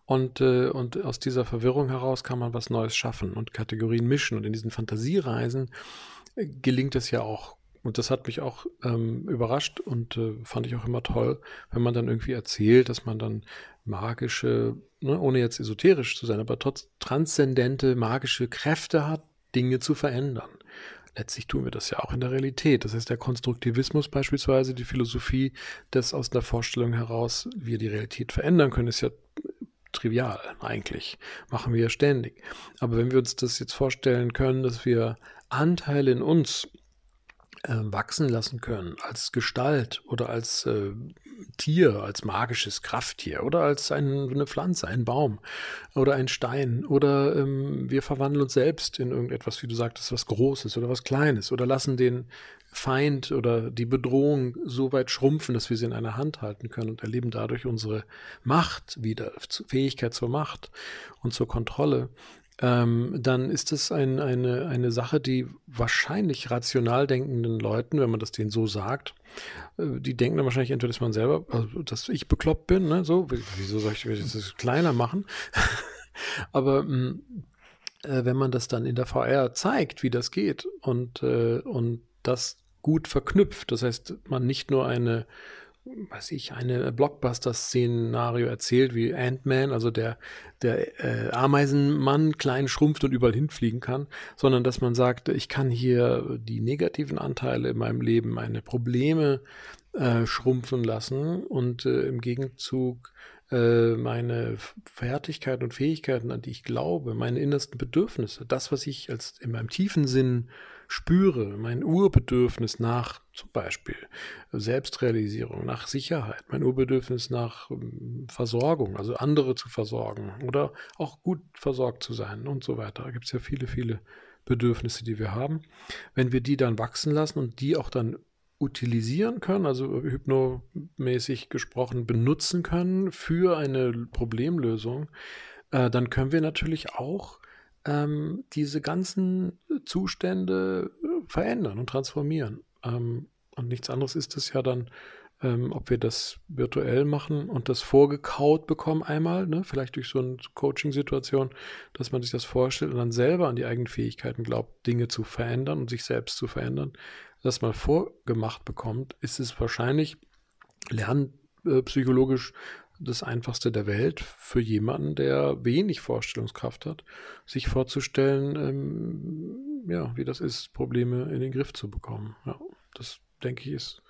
Und, äh, und aus dieser Verwirrung heraus kann man was Neues schaffen und Kategorien mischen. Und in diesen Fantasiereisen äh, gelingt es ja auch und das hat mich auch ähm, überrascht und äh, fand ich auch immer toll, wenn man dann irgendwie erzählt, dass man dann magische, ne, ohne jetzt esoterisch zu sein, aber trotz transzendente magische Kräfte hat, Dinge zu verändern. Letztlich tun wir das ja auch in der Realität. Das heißt, der Konstruktivismus beispielsweise, die Philosophie, das aus der Vorstellung heraus, wir die Realität verändern können, ist ja trivial eigentlich. Machen wir ja ständig. Aber wenn wir uns das jetzt vorstellen können, dass wir Anteile in uns wachsen lassen können als Gestalt oder als äh, Tier, als magisches Krafttier oder als ein, eine Pflanze, ein Baum oder ein Stein oder ähm, wir verwandeln uns selbst in irgendetwas, wie du sagtest, was Großes oder was Kleines oder lassen den Feind oder die Bedrohung so weit schrumpfen, dass wir sie in einer Hand halten können und erleben dadurch unsere Macht wieder, Fähigkeit zur Macht und zur Kontrolle ähm, dann ist es ein, eine, eine Sache, die wahrscheinlich rational denkenden Leuten, wenn man das denen so sagt, äh, die denken dann wahrscheinlich entweder, dass man selber, also, dass ich bekloppt bin, ne? so, wieso soll ich das kleiner machen? Aber hm, äh, wenn man das dann in der VR zeigt, wie das geht und, äh, und das gut verknüpft, das heißt, man nicht nur eine weiß ich, eine Blockbuster-Szenario erzählt, wie Ant-Man, also der, der äh, Ameisenmann klein schrumpft und überall hinfliegen kann, sondern dass man sagt, ich kann hier die negativen Anteile in meinem Leben, meine Probleme äh, schrumpfen lassen und äh, im Gegenzug äh, meine Fertigkeiten und Fähigkeiten, an die ich glaube, meine innersten Bedürfnisse, das, was ich als in meinem tiefen Sinn spüre, mein Urbedürfnis nach zum Beispiel Selbstrealisierung, nach Sicherheit, mein Urbedürfnis nach ähm, Versorgung, also andere zu versorgen oder auch gut versorgt zu sein und so weiter. Da gibt es ja viele, viele Bedürfnisse, die wir haben. Wenn wir die dann wachsen lassen und die auch dann utilisieren können, also hypnomäßig gesprochen benutzen können für eine Problemlösung, äh, dann können wir natürlich auch ähm, diese ganzen Zustände äh, verändern und transformieren. Ähm, und nichts anderes ist es ja dann, ähm, ob wir das virtuell machen und das vorgekaut bekommen einmal, ne? vielleicht durch so eine Coaching-Situation, dass man sich das vorstellt und dann selber an die eigenen Fähigkeiten glaubt, Dinge zu verändern und sich selbst zu verändern, das mal vorgemacht bekommt, ist es wahrscheinlich lernpsychologisch das Einfachste der Welt für jemanden, der wenig Vorstellungskraft hat, sich vorzustellen, ähm, ja, wie das ist, Probleme in den Griff zu bekommen. Ja, das denke ich ist,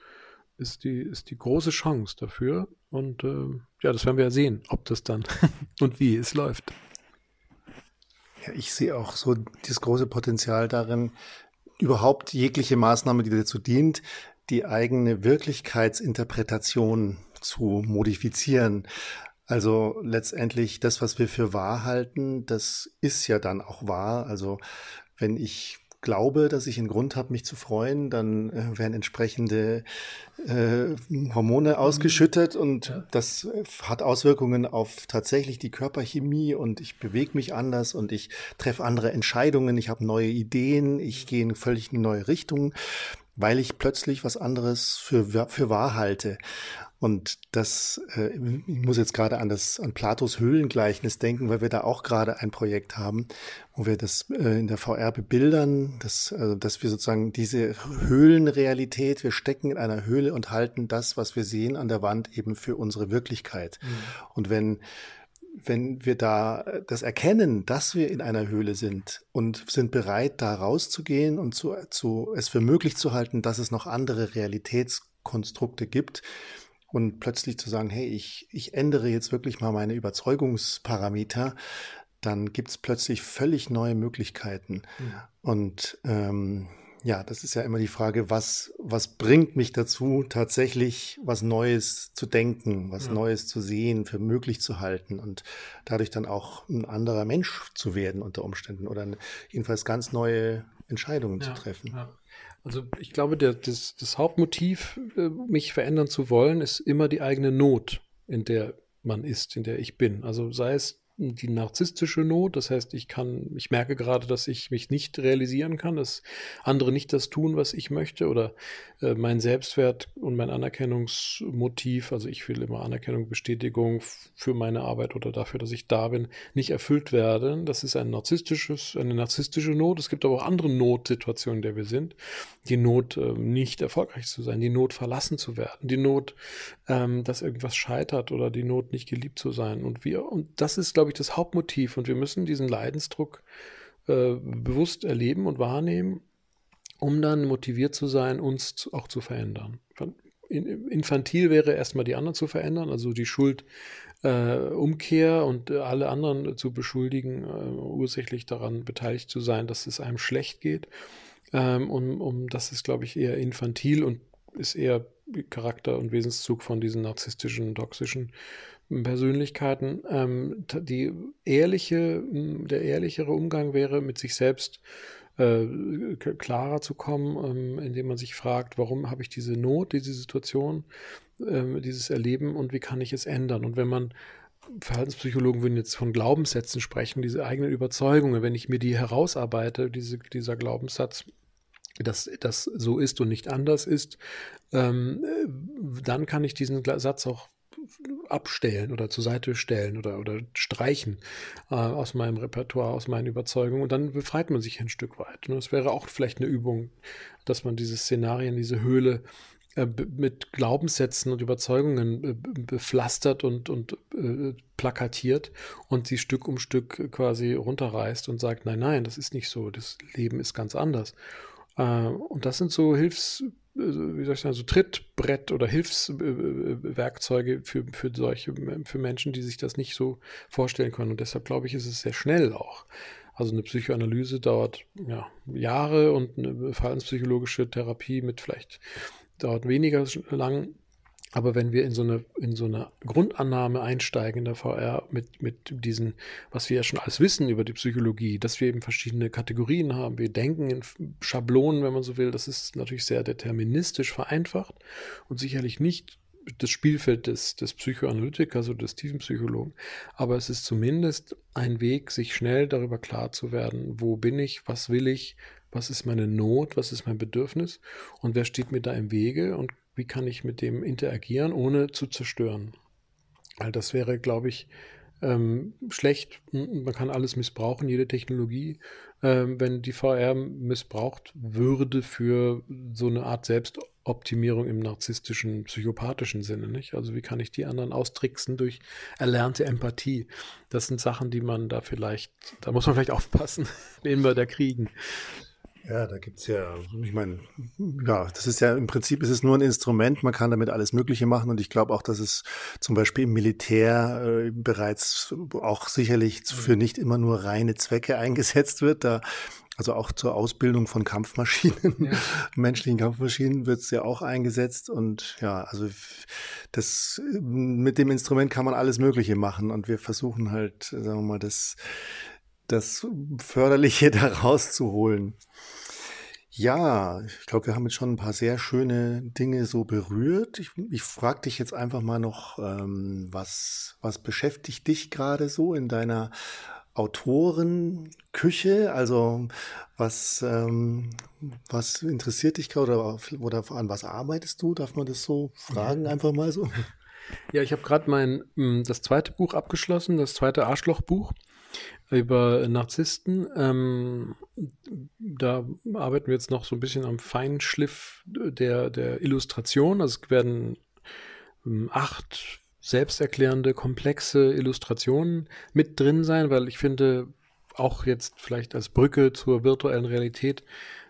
ist, die, ist die große Chance dafür. Und äh, ja, das werden wir ja sehen, ob das dann und wie es läuft. Ja, ich sehe auch so das große Potenzial darin, überhaupt jegliche Maßnahme, die dazu dient, die eigene Wirklichkeitsinterpretation zu modifizieren. Also letztendlich das, was wir für wahr halten, das ist ja dann auch wahr. Also wenn ich glaube, dass ich einen Grund habe, mich zu freuen, dann äh, werden entsprechende äh, Hormone mhm. ausgeschüttet und ja. das hat Auswirkungen auf tatsächlich die Körperchemie und ich bewege mich anders und ich treffe andere Entscheidungen, ich habe neue Ideen, ich gehe in völlig eine neue Richtung, weil ich plötzlich was anderes für, für wahr halte. Und das, äh, ich muss jetzt gerade an das, an Platos Höhlengleichnis denken, weil wir da auch gerade ein Projekt haben, wo wir das äh, in der VR bebildern, dass, also, dass wir sozusagen diese Höhlenrealität, wir stecken in einer Höhle und halten das, was wir sehen an der Wand eben für unsere Wirklichkeit. Mhm. Und wenn wenn wir da das erkennen, dass wir in einer Höhle sind und sind bereit, da rauszugehen und zu, zu, es für möglich zu halten, dass es noch andere Realitätskonstrukte gibt und plötzlich zu sagen, hey, ich, ich ändere jetzt wirklich mal meine Überzeugungsparameter, dann gibt es plötzlich völlig neue Möglichkeiten. Mhm. Und ähm, ja, das ist ja immer die Frage, was, was bringt mich dazu, tatsächlich was Neues zu denken, was ja. Neues zu sehen, für möglich zu halten und dadurch dann auch ein anderer Mensch zu werden unter Umständen oder jedenfalls ganz neue Entscheidungen ja, zu treffen. Ja. Also ich glaube, der, das, das Hauptmotiv, äh, mich verändern zu wollen, ist immer die eigene Not, in der man ist, in der ich bin. Also sei es die narzisstische Not. Das heißt, ich kann, ich merke gerade, dass ich mich nicht realisieren kann, dass andere nicht das tun, was ich möchte oder äh, mein Selbstwert und mein Anerkennungsmotiv, also ich will immer Anerkennung, Bestätigung für meine Arbeit oder dafür, dass ich da bin, nicht erfüllt werden. Das ist ein narzisstisches, eine narzisstische Not. Es gibt aber auch andere Notsituationen, in der wir sind. Die Not, äh, nicht erfolgreich zu sein, die Not, verlassen zu werden, die Not, ähm, dass irgendwas scheitert oder die Not, nicht geliebt zu sein. Und wir, und das ist, glaube ich, das Hauptmotiv. Und wir müssen diesen Leidensdruck äh, bewusst erleben und wahrnehmen, um dann motiviert zu sein, uns auch zu verändern. Infantil wäre erstmal die anderen zu verändern, also die Schuld äh, und äh, alle anderen zu beschuldigen, äh, ursächlich daran beteiligt zu sein, dass es einem schlecht geht. Ähm, um, um, das ist, glaube ich, eher infantil und ist eher Charakter und Wesenszug von diesen narzisstischen, toxischen Persönlichkeiten. Ähm, die ehrliche, der ehrlichere Umgang wäre, mit sich selbst äh, klarer zu kommen, ähm, indem man sich fragt, warum habe ich diese Not, diese Situation, äh, dieses Erleben und wie kann ich es ändern? Und wenn man Verhaltenspsychologen würden jetzt von Glaubenssätzen sprechen, diese eigenen Überzeugungen, wenn ich mir die herausarbeite, diese, dieser Glaubenssatz, dass das so ist und nicht anders ist, ähm, dann kann ich diesen Satz auch abstellen oder zur Seite stellen oder, oder streichen äh, aus meinem Repertoire, aus meinen Überzeugungen und dann befreit man sich ein Stück weit. Und das wäre auch vielleicht eine Übung, dass man diese Szenarien, diese Höhle äh, mit Glaubenssätzen und Überzeugungen äh, bepflastert und, und äh, plakatiert und sie Stück um Stück quasi runterreißt und sagt, nein, nein, das ist nicht so, das Leben ist ganz anders. Und das sind so Hilfs, wie soll ich sagen, so Trittbrett oder Hilfswerkzeuge für, für solche, für Menschen, die sich das nicht so vorstellen können. Und deshalb glaube ich, ist es sehr schnell auch. Also eine Psychoanalyse dauert ja, Jahre und eine verhaltenspsychologische Therapie mit vielleicht dauert weniger lang. Aber wenn wir in so eine, in so eine Grundannahme einsteigen in der VR mit, mit diesen, was wir ja schon alles wissen über die Psychologie, dass wir eben verschiedene Kategorien haben, wir denken in Schablonen, wenn man so will, das ist natürlich sehr deterministisch vereinfacht und sicherlich nicht das Spielfeld des, des Psychoanalytikers oder des Tiefenpsychologen. Aber es ist zumindest ein Weg, sich schnell darüber klar zu werden, wo bin ich, was will ich, was ist meine Not, was ist mein Bedürfnis und wer steht mir da im Wege und wie kann ich mit dem interagieren, ohne zu zerstören. All das wäre, glaube ich, ähm, schlecht. Man kann alles missbrauchen, jede Technologie. Ähm, wenn die VR missbraucht würde für so eine Art Selbstoptimierung im narzisstischen, psychopathischen Sinne. Nicht? Also wie kann ich die anderen austricksen durch erlernte Empathie? Das sind Sachen, die man da vielleicht, da muss man vielleicht aufpassen, wen wir da kriegen. Ja, da gibt's ja, ich meine, ja, das ist ja im Prinzip ist es nur ein Instrument, man kann damit alles Mögliche machen und ich glaube auch, dass es zum Beispiel im Militär äh, bereits auch sicherlich für nicht immer nur reine Zwecke eingesetzt wird. Da also auch zur Ausbildung von Kampfmaschinen, ja. menschlichen Kampfmaschinen wird es ja auch eingesetzt. Und ja, also das mit dem Instrument kann man alles Mögliche machen. Und wir versuchen halt, sagen wir mal, das, das Förderliche da rauszuholen. Ja, ich glaube, wir haben jetzt schon ein paar sehr schöne Dinge so berührt. Ich, ich frage dich jetzt einfach mal noch, ähm, was, was beschäftigt dich gerade so in deiner Autorenküche? Also was, ähm, was interessiert dich gerade oder, oder an was arbeitest du? Darf man das so fragen, einfach mal so? Ja, ich habe gerade mein hm, das zweite Buch abgeschlossen, das zweite Arschlochbuch über Narzissten. Ähm, da arbeiten wir jetzt noch so ein bisschen am Feinschliff der, der Illustration. Also es werden ähm, acht selbsterklärende, komplexe Illustrationen mit drin sein, weil ich finde, auch jetzt vielleicht als Brücke zur virtuellen Realität,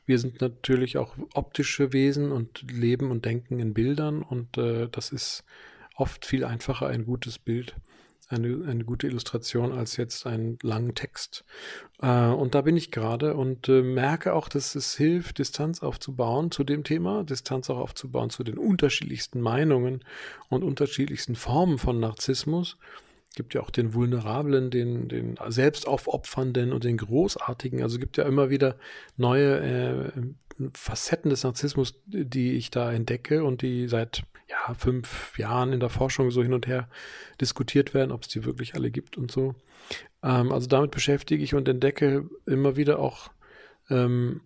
wir sind natürlich auch optische Wesen und leben und denken in Bildern und äh, das ist oft viel einfacher, ein gutes Bild eine, eine gute Illustration als jetzt einen langen Text. Äh, und da bin ich gerade und äh, merke auch, dass es hilft, Distanz aufzubauen zu dem Thema, Distanz auch aufzubauen zu den unterschiedlichsten Meinungen und unterschiedlichsten Formen von Narzissmus. Es gibt ja auch den Vulnerablen, den, den Selbstaufopfernden und den Großartigen. Also es gibt ja immer wieder neue äh, Facetten des Narzissmus, die ich da entdecke und die seit ja, fünf Jahren in der Forschung so hin und her diskutiert werden, ob es die wirklich alle gibt und so. Ähm, also damit beschäftige ich und entdecke immer wieder auch ähm,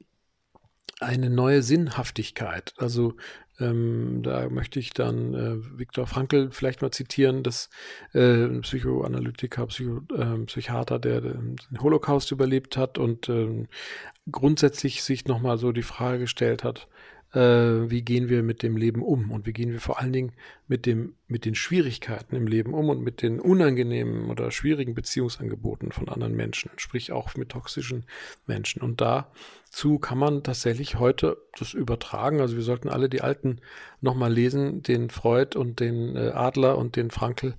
eine neue Sinnhaftigkeit. Also ähm, da möchte ich dann äh, Viktor Frankl vielleicht mal zitieren, das äh, Psychoanalytiker, Psycho, äh, Psychiater, der den Holocaust überlebt hat und äh, grundsätzlich sich nochmal so die Frage gestellt hat, äh, wie gehen wir mit dem Leben um und wie gehen wir vor allen Dingen mit, dem, mit den Schwierigkeiten im Leben um und mit den unangenehmen oder schwierigen Beziehungsangeboten von anderen Menschen, sprich auch mit toxischen Menschen. Und dazu kann man tatsächlich heute das übertragen. Also wir sollten alle die Alten nochmal lesen, den Freud und den äh, Adler und den Frankel.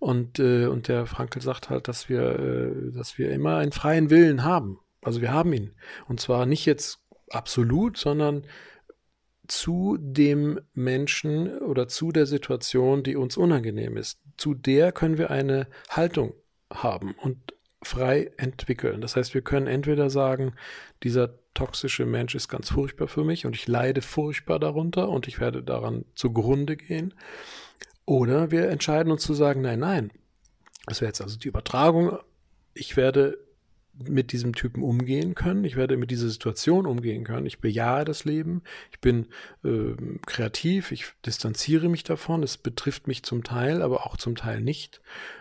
Und, äh, und der Frankel sagt halt, dass wir, äh, dass wir immer einen freien Willen haben. Also wir haben ihn. Und zwar nicht jetzt absolut, sondern zu dem Menschen oder zu der Situation, die uns unangenehm ist. Zu der können wir eine Haltung haben und frei entwickeln. Das heißt, wir können entweder sagen, dieser toxische Mensch ist ganz furchtbar für mich und ich leide furchtbar darunter und ich werde daran zugrunde gehen. Oder wir entscheiden uns zu sagen, nein, nein. Das wäre jetzt also die Übertragung. Ich werde mit diesem Typen umgehen können. Ich werde mit dieser Situation umgehen können. Ich bejahe das Leben. Ich bin äh, kreativ. Ich distanziere mich davon. Es betrifft mich zum Teil, aber auch zum Teil nicht.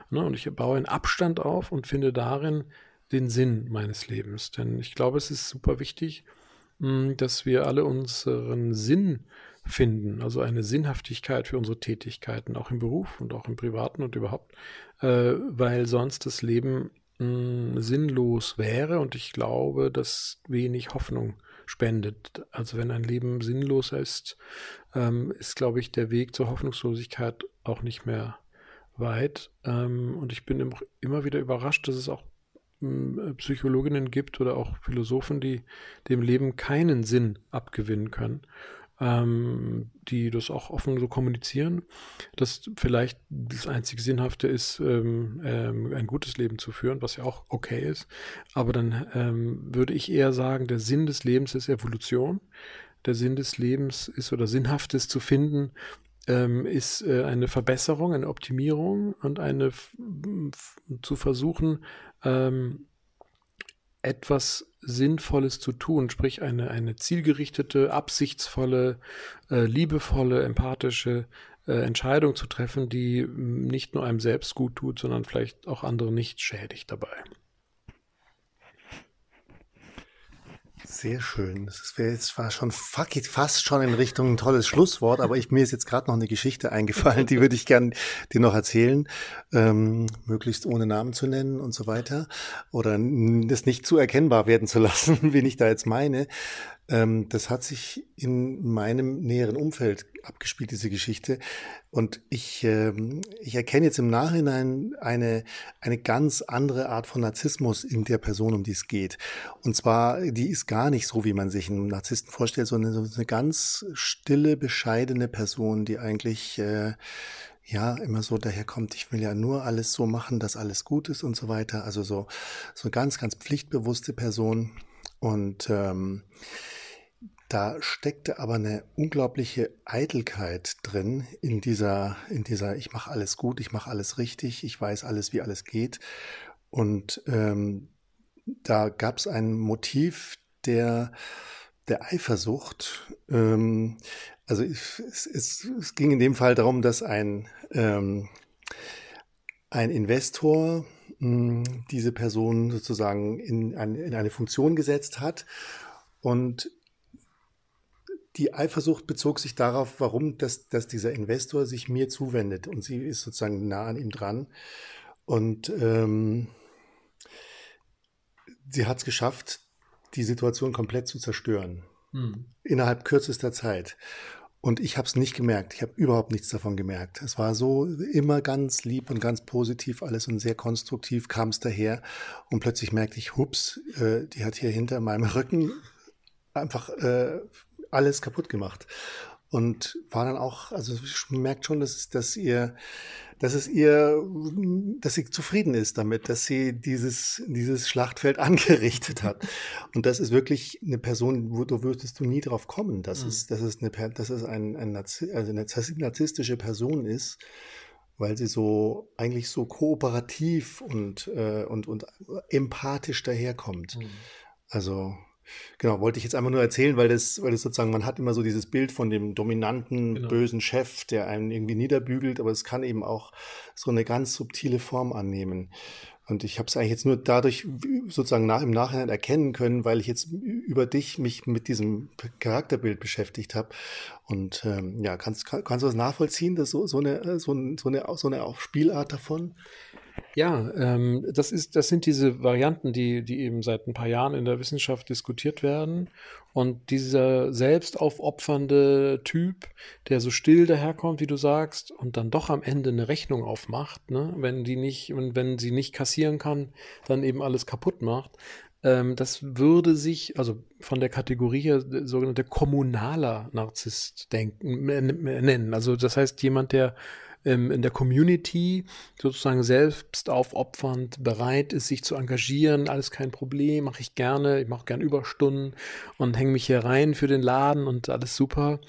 Ne? Und ich baue einen Abstand auf und finde darin den Sinn meines Lebens. Denn ich glaube, es ist super wichtig, mh, hm, dass wir alle unseren Sinn finden, also eine Sinnhaftigkeit für unsere Tätigkeiten, auch im Beruf und auch im Privaten und überhaupt, äh, weil sonst das Leben mh, sinnlos wäre und ich glaube, dass wenig Hoffnung spendet. Also wenn ein Leben sinnlos ist, ähm, ist, glaube ich, der Weg zur Hoffnungslosigkeit auch nicht mehr weit. Ähm, und ich bin immer wieder überrascht, dass es auch Psychologinnen gibt oder auch Philosophen, die dem Leben keinen Sinn abgewinnen können ähm, die das auch offen so kommunizieren, dass vielleicht das einzige Sinnhafte ist, ähm, ähm, ein gutes Leben zu führen, was ja auch okay ist. Aber dann ähm, würde ich eher sagen, der Sinn des Lebens ist Evolution. Der Sinn des Lebens ist oder Sinnhaftes zu finden, ähm, ist äh, eine Verbesserung, eine Optimierung und eine zu versuchen, ähm, etwas Sinnvolles zu tun, sprich eine, eine zielgerichtete, absichtsvolle, äh, liebevolle, empathische äh, Entscheidung zu treffen, die nicht nur einem selbst gut tut, sondern vielleicht auch andere nicht schädigt dabei. Sehr schön. Das wäre jetzt war schon fast schon in Richtung ein tolles Schlusswort, aber ich, mir ist jetzt gerade noch eine Geschichte eingefallen, die würde ich gern dir noch erzählen, ähm, möglichst ohne Namen zu nennen und so weiter oder das nicht zu erkennbar werden zu lassen, wen ich da jetzt meine. Ähm, das hat sich in meinem näheren Umfeld abgespielt, diese Geschichte. Und ich, ähm, ich erkenne jetzt im Nachhinein eine, eine ganz andere Art von Narzissmus in der Person, um die es geht. Und zwar, die ist gar nicht so, wie man sich einen Narzissten vorstellt, sondern so eine ganz stille, bescheidene Person, die eigentlich äh, ja immer so daherkommt, ich will ja nur alles so machen, dass alles gut ist und so weiter. Also so, so ganz, ganz pflichtbewusste Person. Und ähm, da steckte aber eine unglaubliche Eitelkeit drin in dieser, in dieser, ich mache alles gut, ich mache alles richtig, ich weiß alles, wie alles geht. Und ähm, da gab es ein Motiv der, der Eifersucht. Ähm, also es, es, es, ging in dem Fall darum, dass ein, ähm, ein Investor mh, hm, diese Person sozusagen in, ein, in eine Funktion gesetzt hat und die Eifersucht bezog sich darauf, warum dass, dass dieser Investor sich mir zuwendet und sie ist sozusagen nah an ihm dran. Und ähm, sie hat es geschafft, die Situation komplett zu zerstören. Hm. Innerhalb kürzester Zeit. Und ich habe es nicht gemerkt. Ich habe überhaupt nichts davon gemerkt. Es war so immer ganz lieb und ganz positiv alles und sehr konstruktiv kam es daher. Und plötzlich merkte ich, hups, äh, die hat hier hinter meinem Rücken einfach äh, alles kaputt gemacht. Und war dann auch, also merkt schon, dass, dass ihr, dass es ihr, dass sie zufrieden ist damit, dass sie dieses, dieses Schlachtfeld angerichtet hat. Und das ist wirklich eine Person, wo du würdest du nie drauf kommen, dass mhm. es, dass es eine, dass es ein, ein Narzi also eine narzisstische Person ist, weil sie so eigentlich so kooperativ und, äh, und, und empathisch daherkommt. Mhm. Also Genau, wollte ich jetzt einfach nur erzählen, weil das, weil das sozusagen, man hat immer so dieses Bild von dem dominanten, genau. bösen Chef, der einen irgendwie niederbügelt, aber es kann eben auch so eine ganz subtile Form annehmen. Und ich habe es eigentlich jetzt nur dadurch sozusagen nach, im Nachhinein erkennen können, weil ich jetzt über dich mich mit diesem Charakterbild beschäftigt habe. Und ähm, ja, kannst, kannst du das nachvollziehen, dass so, so, eine, so, eine, so eine, so eine Spielart davon? Ja, ähm, das, ist, das sind diese Varianten, die, die eben seit ein paar Jahren in der Wissenschaft diskutiert werden. Und dieser selbst aufopfernde Typ, der so still daherkommt, wie du sagst, und dann doch am Ende eine Rechnung aufmacht, ne? wenn die nicht, wenn, wenn sie nicht kassieren kann, dann eben alles kaputt macht. Ähm, das würde sich, also von der Kategorie her, sogenannte kommunaler Narzisst denken, nennen. Also das heißt jemand, der ähm, in der Community sozusagen selbst aufopfernd bereit ist, sich zu engagieren, alles kein Problem, mache ich gerne, ich mache gerne Überstunden und hänge mich hier rein für den Laden und alles super.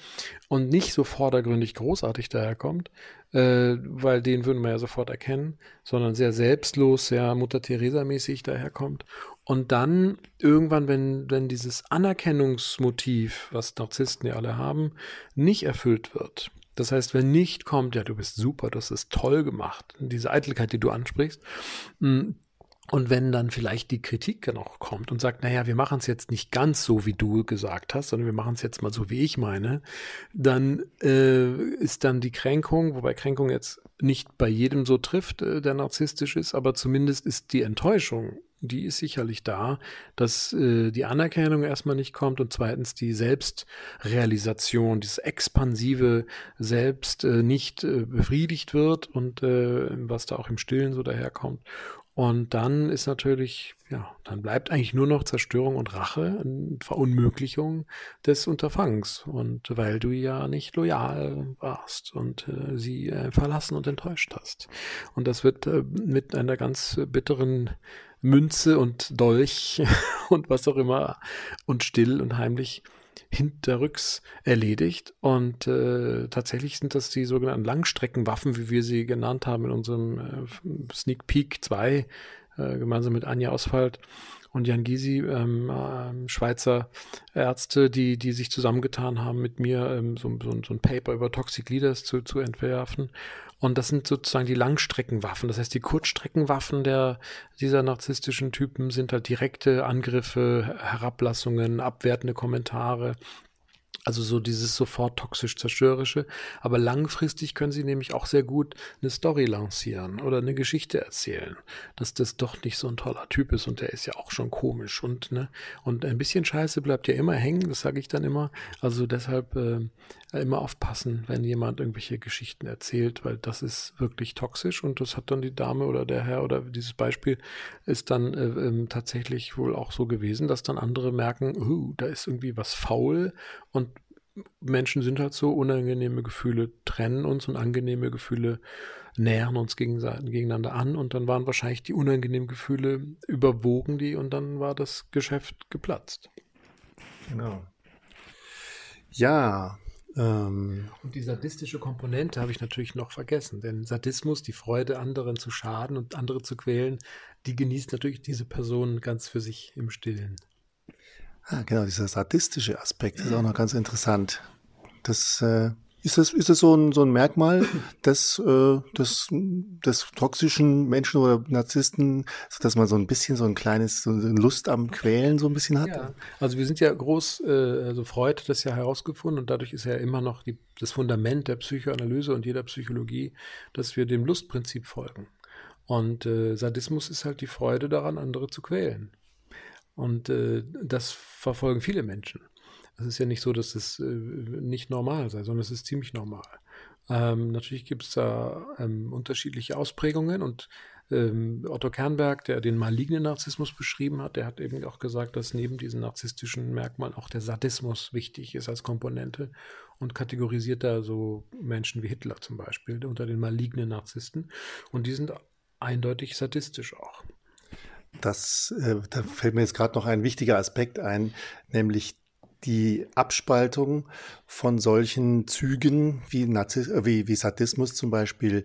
Und nicht so vordergründig großartig daherkommt, äh, weil den würden wir ja sofort erkennen, sondern sehr selbstlos, sehr Mutter Teresa mäßig daherkommt. Und dann irgendwann, wenn, wenn dieses Anerkennungsmotiv, was Narzissten ja alle haben, nicht erfüllt wird, das heißt, wenn nicht kommt, ja, du bist super, das ist toll gemacht, diese Eitelkeit, die du ansprichst, mm, und wenn dann vielleicht die Kritik noch kommt und sagt, naja, wir machen es jetzt nicht ganz so, wie du gesagt hast, sondern wir machen es jetzt mal so, wie ich meine, dann äh, ist dann die Kränkung, wobei Kränkung jetzt nicht bei jedem so trifft, äh, der narzisstisch ist, aber zumindest ist die Enttäuschung die ist sicherlich da, dass äh, die Anerkennung erstmal nicht kommt und zweitens die Selbstrealisation, dieses expansive Selbst äh, nicht äh, befriedigt wird und äh, was da auch im Stillen so daherkommt. Und dann ist natürlich, ja, dann bleibt eigentlich nur noch Zerstörung und Rache, Verunmöglichung des Unterfangs. Und weil du ja nicht loyal warst und äh, sie äh, verlassen und enttäuscht hast. Und das wird äh, mit einer ganz bitteren Münze und Dolch und was auch immer und still und heimlich hinterrücks erledigt. Und äh, tatsächlich sind das die sogenannten Langstreckenwaffen, wie wir sie genannt haben in unserem äh, Sneak Peek 2, äh, gemeinsam mit Anja Oswald und Jan Gysi, ähm, äh, Schweizer Ärzte, die, die sich zusammengetan haben, mit mir ähm, so, so, so, ein Paper über Toxic Leaders zu, zu entwerfen. Und das sind sozusagen die Langstreckenwaffen. Das heißt, die Kurzstreckenwaffen der, dieser narzisstischen Typen sind halt direkte Angriffe, Herablassungen, abwertende Kommentare, also so dieses sofort toxisch zerstörerische. Aber langfristig können sie nämlich auch sehr gut eine Story lancieren oder eine Geschichte erzählen, dass das doch nicht so ein toller Typ ist und der ist ja auch schon komisch und ne und ein bisschen Scheiße bleibt ja immer hängen. Das sage ich dann immer. Also deshalb äh, immer aufpassen, wenn jemand irgendwelche Geschichten erzählt, weil das ist wirklich toxisch und das hat dann die Dame oder der Herr oder dieses Beispiel ist dann äh, äh, tatsächlich wohl auch so gewesen, dass dann andere merken, uh, da ist irgendwie was faul und Menschen sind halt so, unangenehme Gefühle trennen uns und angenehme Gefühle nähern uns gegeneinander an und dann waren wahrscheinlich die unangenehmen Gefühle überwogen die und dann war das Geschäft geplatzt. Genau. Ja. Ähm. Und die sadistische Komponente habe ich natürlich noch vergessen, denn Sadismus, die Freude, anderen zu schaden und andere zu quälen, die genießt natürlich diese Person ganz für sich im Stillen. Ah, genau, dieser sadistische Aspekt ist auch noch ganz interessant. Das äh, ist das, ist das so ein, so ein Merkmal des, äh, des, des toxischen Menschen oder Narzissten, dass man so ein bisschen so ein kleines, so eine Lust am Quälen so ein bisschen hat? Ja, also wir sind ja groß, äh, also Freud hat das ja herausgefunden und dadurch ist ja immer noch die, das Fundament der Psychoanalyse und jeder Psychologie, dass wir dem Lustprinzip folgen. Und äh, Sadismus ist halt die Freude daran, andere zu quälen. Und äh, das verfolgen viele Menschen. Es ist ja nicht so, dass es äh, nicht normal sei, sondern es ist ziemlich normal. Ähm, natürlich gibt es da ähm, unterschiedliche Ausprägungen und ähm, Otto Kernberg, der den malignen Narzissmus beschrieben hat, der hat eben auch gesagt, dass neben diesen narzisstischen Merkmalen auch der Sadismus wichtig ist als Komponente und kategorisiert da so Menschen wie Hitler zum Beispiel unter den malignen Narzissten und die sind eindeutig sadistisch auch. Das, äh, da fällt mir jetzt gerade noch ein wichtiger Aspekt ein, nämlich die Abspaltung von solchen Zügen wie, Narziss äh, wie, wie Sadismus zum Beispiel,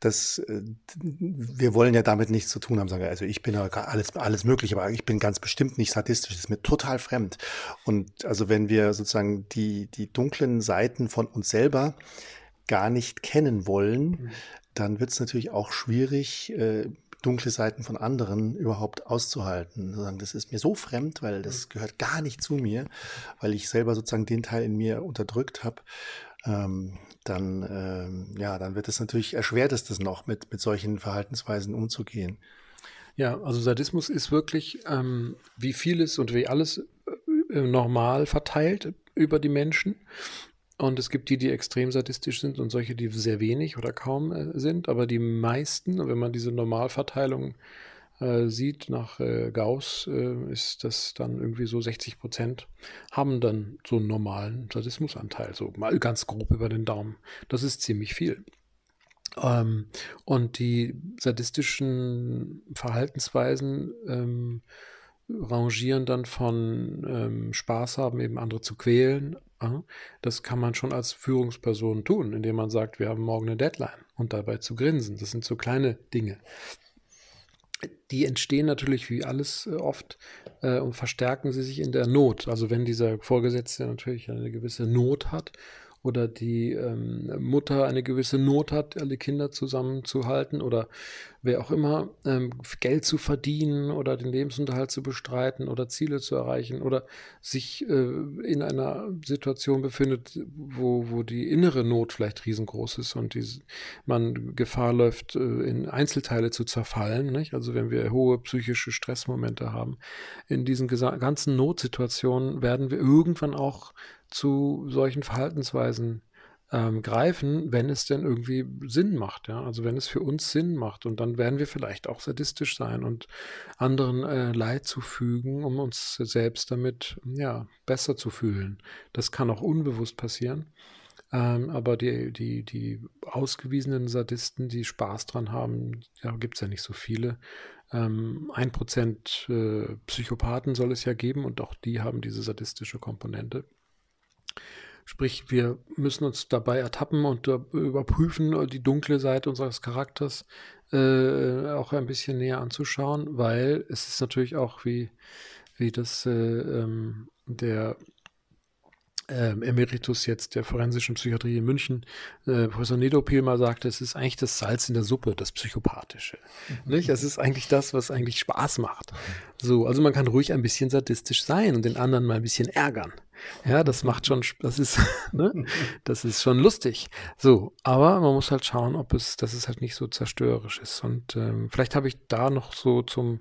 das, äh, wir wollen ja damit nichts zu tun haben, sagen, also ich bin ja alles, alles möglich, aber ich bin ganz bestimmt nicht sadistisch, das ist mir total fremd. Und also wenn wir sozusagen die, die dunklen Seiten von uns selber gar nicht kennen wollen, mhm. dann wird es natürlich auch schwierig, äh, dunkle Seiten von anderen überhaupt auszuhalten. Das ist mir so fremd, weil das mhm. gehört gar nicht zu mir, weil ich selber sozusagen den Teil in mir unterdrückt habe. Ähm, dann, ähm, ja, dann wird es natürlich erschwert, es das noch mit, mit solchen Verhaltensweisen umzugehen. Ja, also Sadismus ist wirklich ähm, wie vieles und wie alles äh, normal verteilt über die Menschen. Und es gibt die, die extrem sadistisch sind und solche, die sehr wenig oder kaum äh, sind. Aber die meisten, wenn man diese Normalverteilung äh, sieht nach äh, Gauss, äh, ist das dann irgendwie so 60 Prozent haben dann so einen normalen Sadismusanteil, so mal ganz grob über den Daumen. Das ist ziemlich viel. Ähm, und die sadistischen Verhaltensweisen ähm, rangieren dann von ähm, Spaß haben, eben andere zu quälen. Das kann man schon als Führungsperson tun, indem man sagt, wir haben morgen eine Deadline und dabei zu grinsen. Das sind so kleine Dinge. Die entstehen natürlich wie alles äh, oft äh, und verstärken sie sich in der Not. Also wenn dieser Vorgesetzte natürlich eine gewisse Not hat oder die ähm, Mutter eine gewisse Not hat, alle Kinder zusammenzuhalten oder wer auch immer, ähm, Geld zu verdienen oder den Lebensunterhalt zu bestreiten oder Ziele zu erreichen oder sich äh, in einer Situation befindet, wo, wo die innere Not vielleicht riesengroß ist und die, man Gefahr läuft, äh, in Einzelteile zu zerfallen. Nicht? Also wenn wir hohe psychische Stressmomente haben, in diesen ganzen Notsituationen werden wir irgendwann auch zu solchen Verhaltensweisen ähm, greifen, wenn es denn irgendwie Sinn macht, ja. Also wenn es für uns Sinn macht und dann werden wir vielleicht auch sadistisch sein und anderen äh, Leid zufügen, um uns selbst damit ja besser zu fühlen. Das kann auch unbewusst passieren. Ähm, aber die, die, die ausgewiesenen Sadisten, die Spaß dran haben, ja, gibt es ja nicht so viele. Ähm, ein Prozent äh, Psychopathen soll es ja geben und auch die haben diese sadistische Komponente. Sprich, wir müssen uns dabei ertappen und überprüfen, die dunkle Seite unseres Charakters äh, auch ein bisschen näher anzuschauen, weil es ist natürlich auch wie, wie das äh, ähm, der ähm, Emeritus jetzt der forensischen Psychiatrie in München, äh, Professor Nedopil mal sagte, es ist eigentlich das Salz in der Suppe, das Psychopathische. Mhm. Nicht? Es ist eigentlich das, was eigentlich Spaß macht. So, also man kann ruhig ein bisschen sadistisch sein und den anderen mal ein bisschen ärgern. Ja, das macht schon, das ist, ne? das ist schon lustig. So, aber man muss halt schauen, ob es, dass es halt nicht so zerstörerisch ist. Und ähm, vielleicht habe ich da noch so zum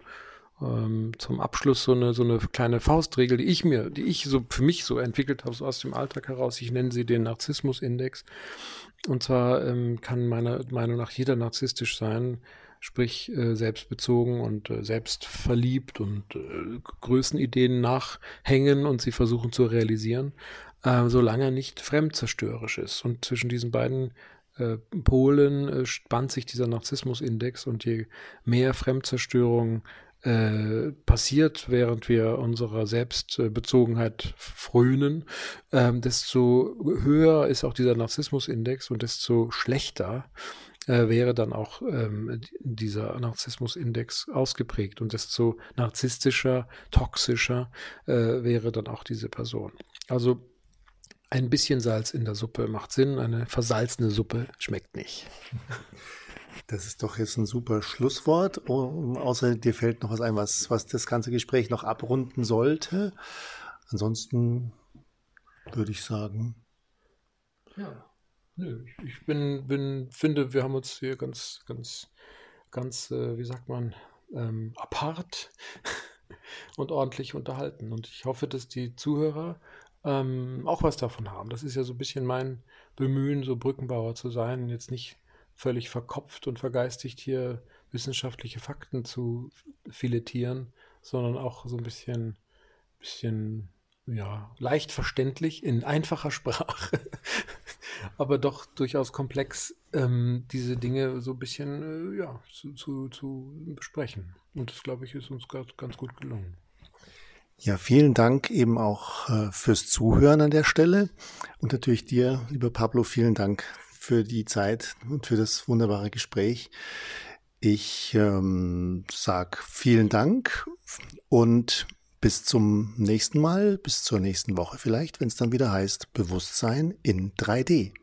ähm, zum Abschluss so eine, so eine kleine Faustregel, die ich mir, die ich so für mich so entwickelt habe, so aus dem Alltag heraus. Ich nenne sie den Narzissmus-Index. Und zwar ähm, kann meiner Meinung nach jeder narzisstisch sein, sprich äh, selbstbezogen und äh, selbstverliebt und äh, Größenideen nachhängen und sie versuchen zu realisieren, äh, solange er nicht fremdzerstörerisch ist. Und zwischen diesen beiden äh, Polen äh, spannt sich dieser Narzissmus-Index und je mehr Fremdzerstörung äh, passiert, während wir unserer Selbstbezogenheit frönen, ähm, desto höher ist auch dieser Narzissmusindex und desto schlechter äh, wäre dann auch ähm, dieser Narzissmusindex ausgeprägt. Und desto narzisstischer, toxischer äh, wäre dann auch diese Person. Also ein bisschen Salz in der Suppe macht Sinn, eine versalzene Suppe schmeckt nicht. Das ist doch jetzt ein super Schlusswort. Oh, außer dir fällt noch was ein, was, was das ganze Gespräch noch abrunden sollte. Ansonsten würde ich sagen. Ja. Nö, ich bin, bin, finde, wir haben uns hier ganz, ganz, ganz, äh, wie sagt man, ähm, apart und ordentlich unterhalten. Und ich hoffe, dass die Zuhörer ähm, auch was davon haben. Das ist ja so ein bisschen mein Bemühen, so Brückenbauer zu sein, jetzt nicht völlig verkopft und vergeistigt hier wissenschaftliche Fakten zu filetieren, sondern auch so ein bisschen, bisschen ja, leicht verständlich in einfacher Sprache, aber doch durchaus komplex, ähm, diese Dinge so ein bisschen äh, ja, zu, zu, zu besprechen. Und das, glaube ich, ist uns ganz, ganz gut gelungen. Ja, vielen Dank eben auch äh, fürs Zuhören an der Stelle. Und natürlich dir, lieber Pablo, vielen Dank für die Zeit und für das wunderbare Gespräch. Ich ähm, sag vielen Dank und bis zum nächsten Mal, bis zur nächsten Woche vielleicht, wenn es dann wieder heißt Bewusstsein in 3D.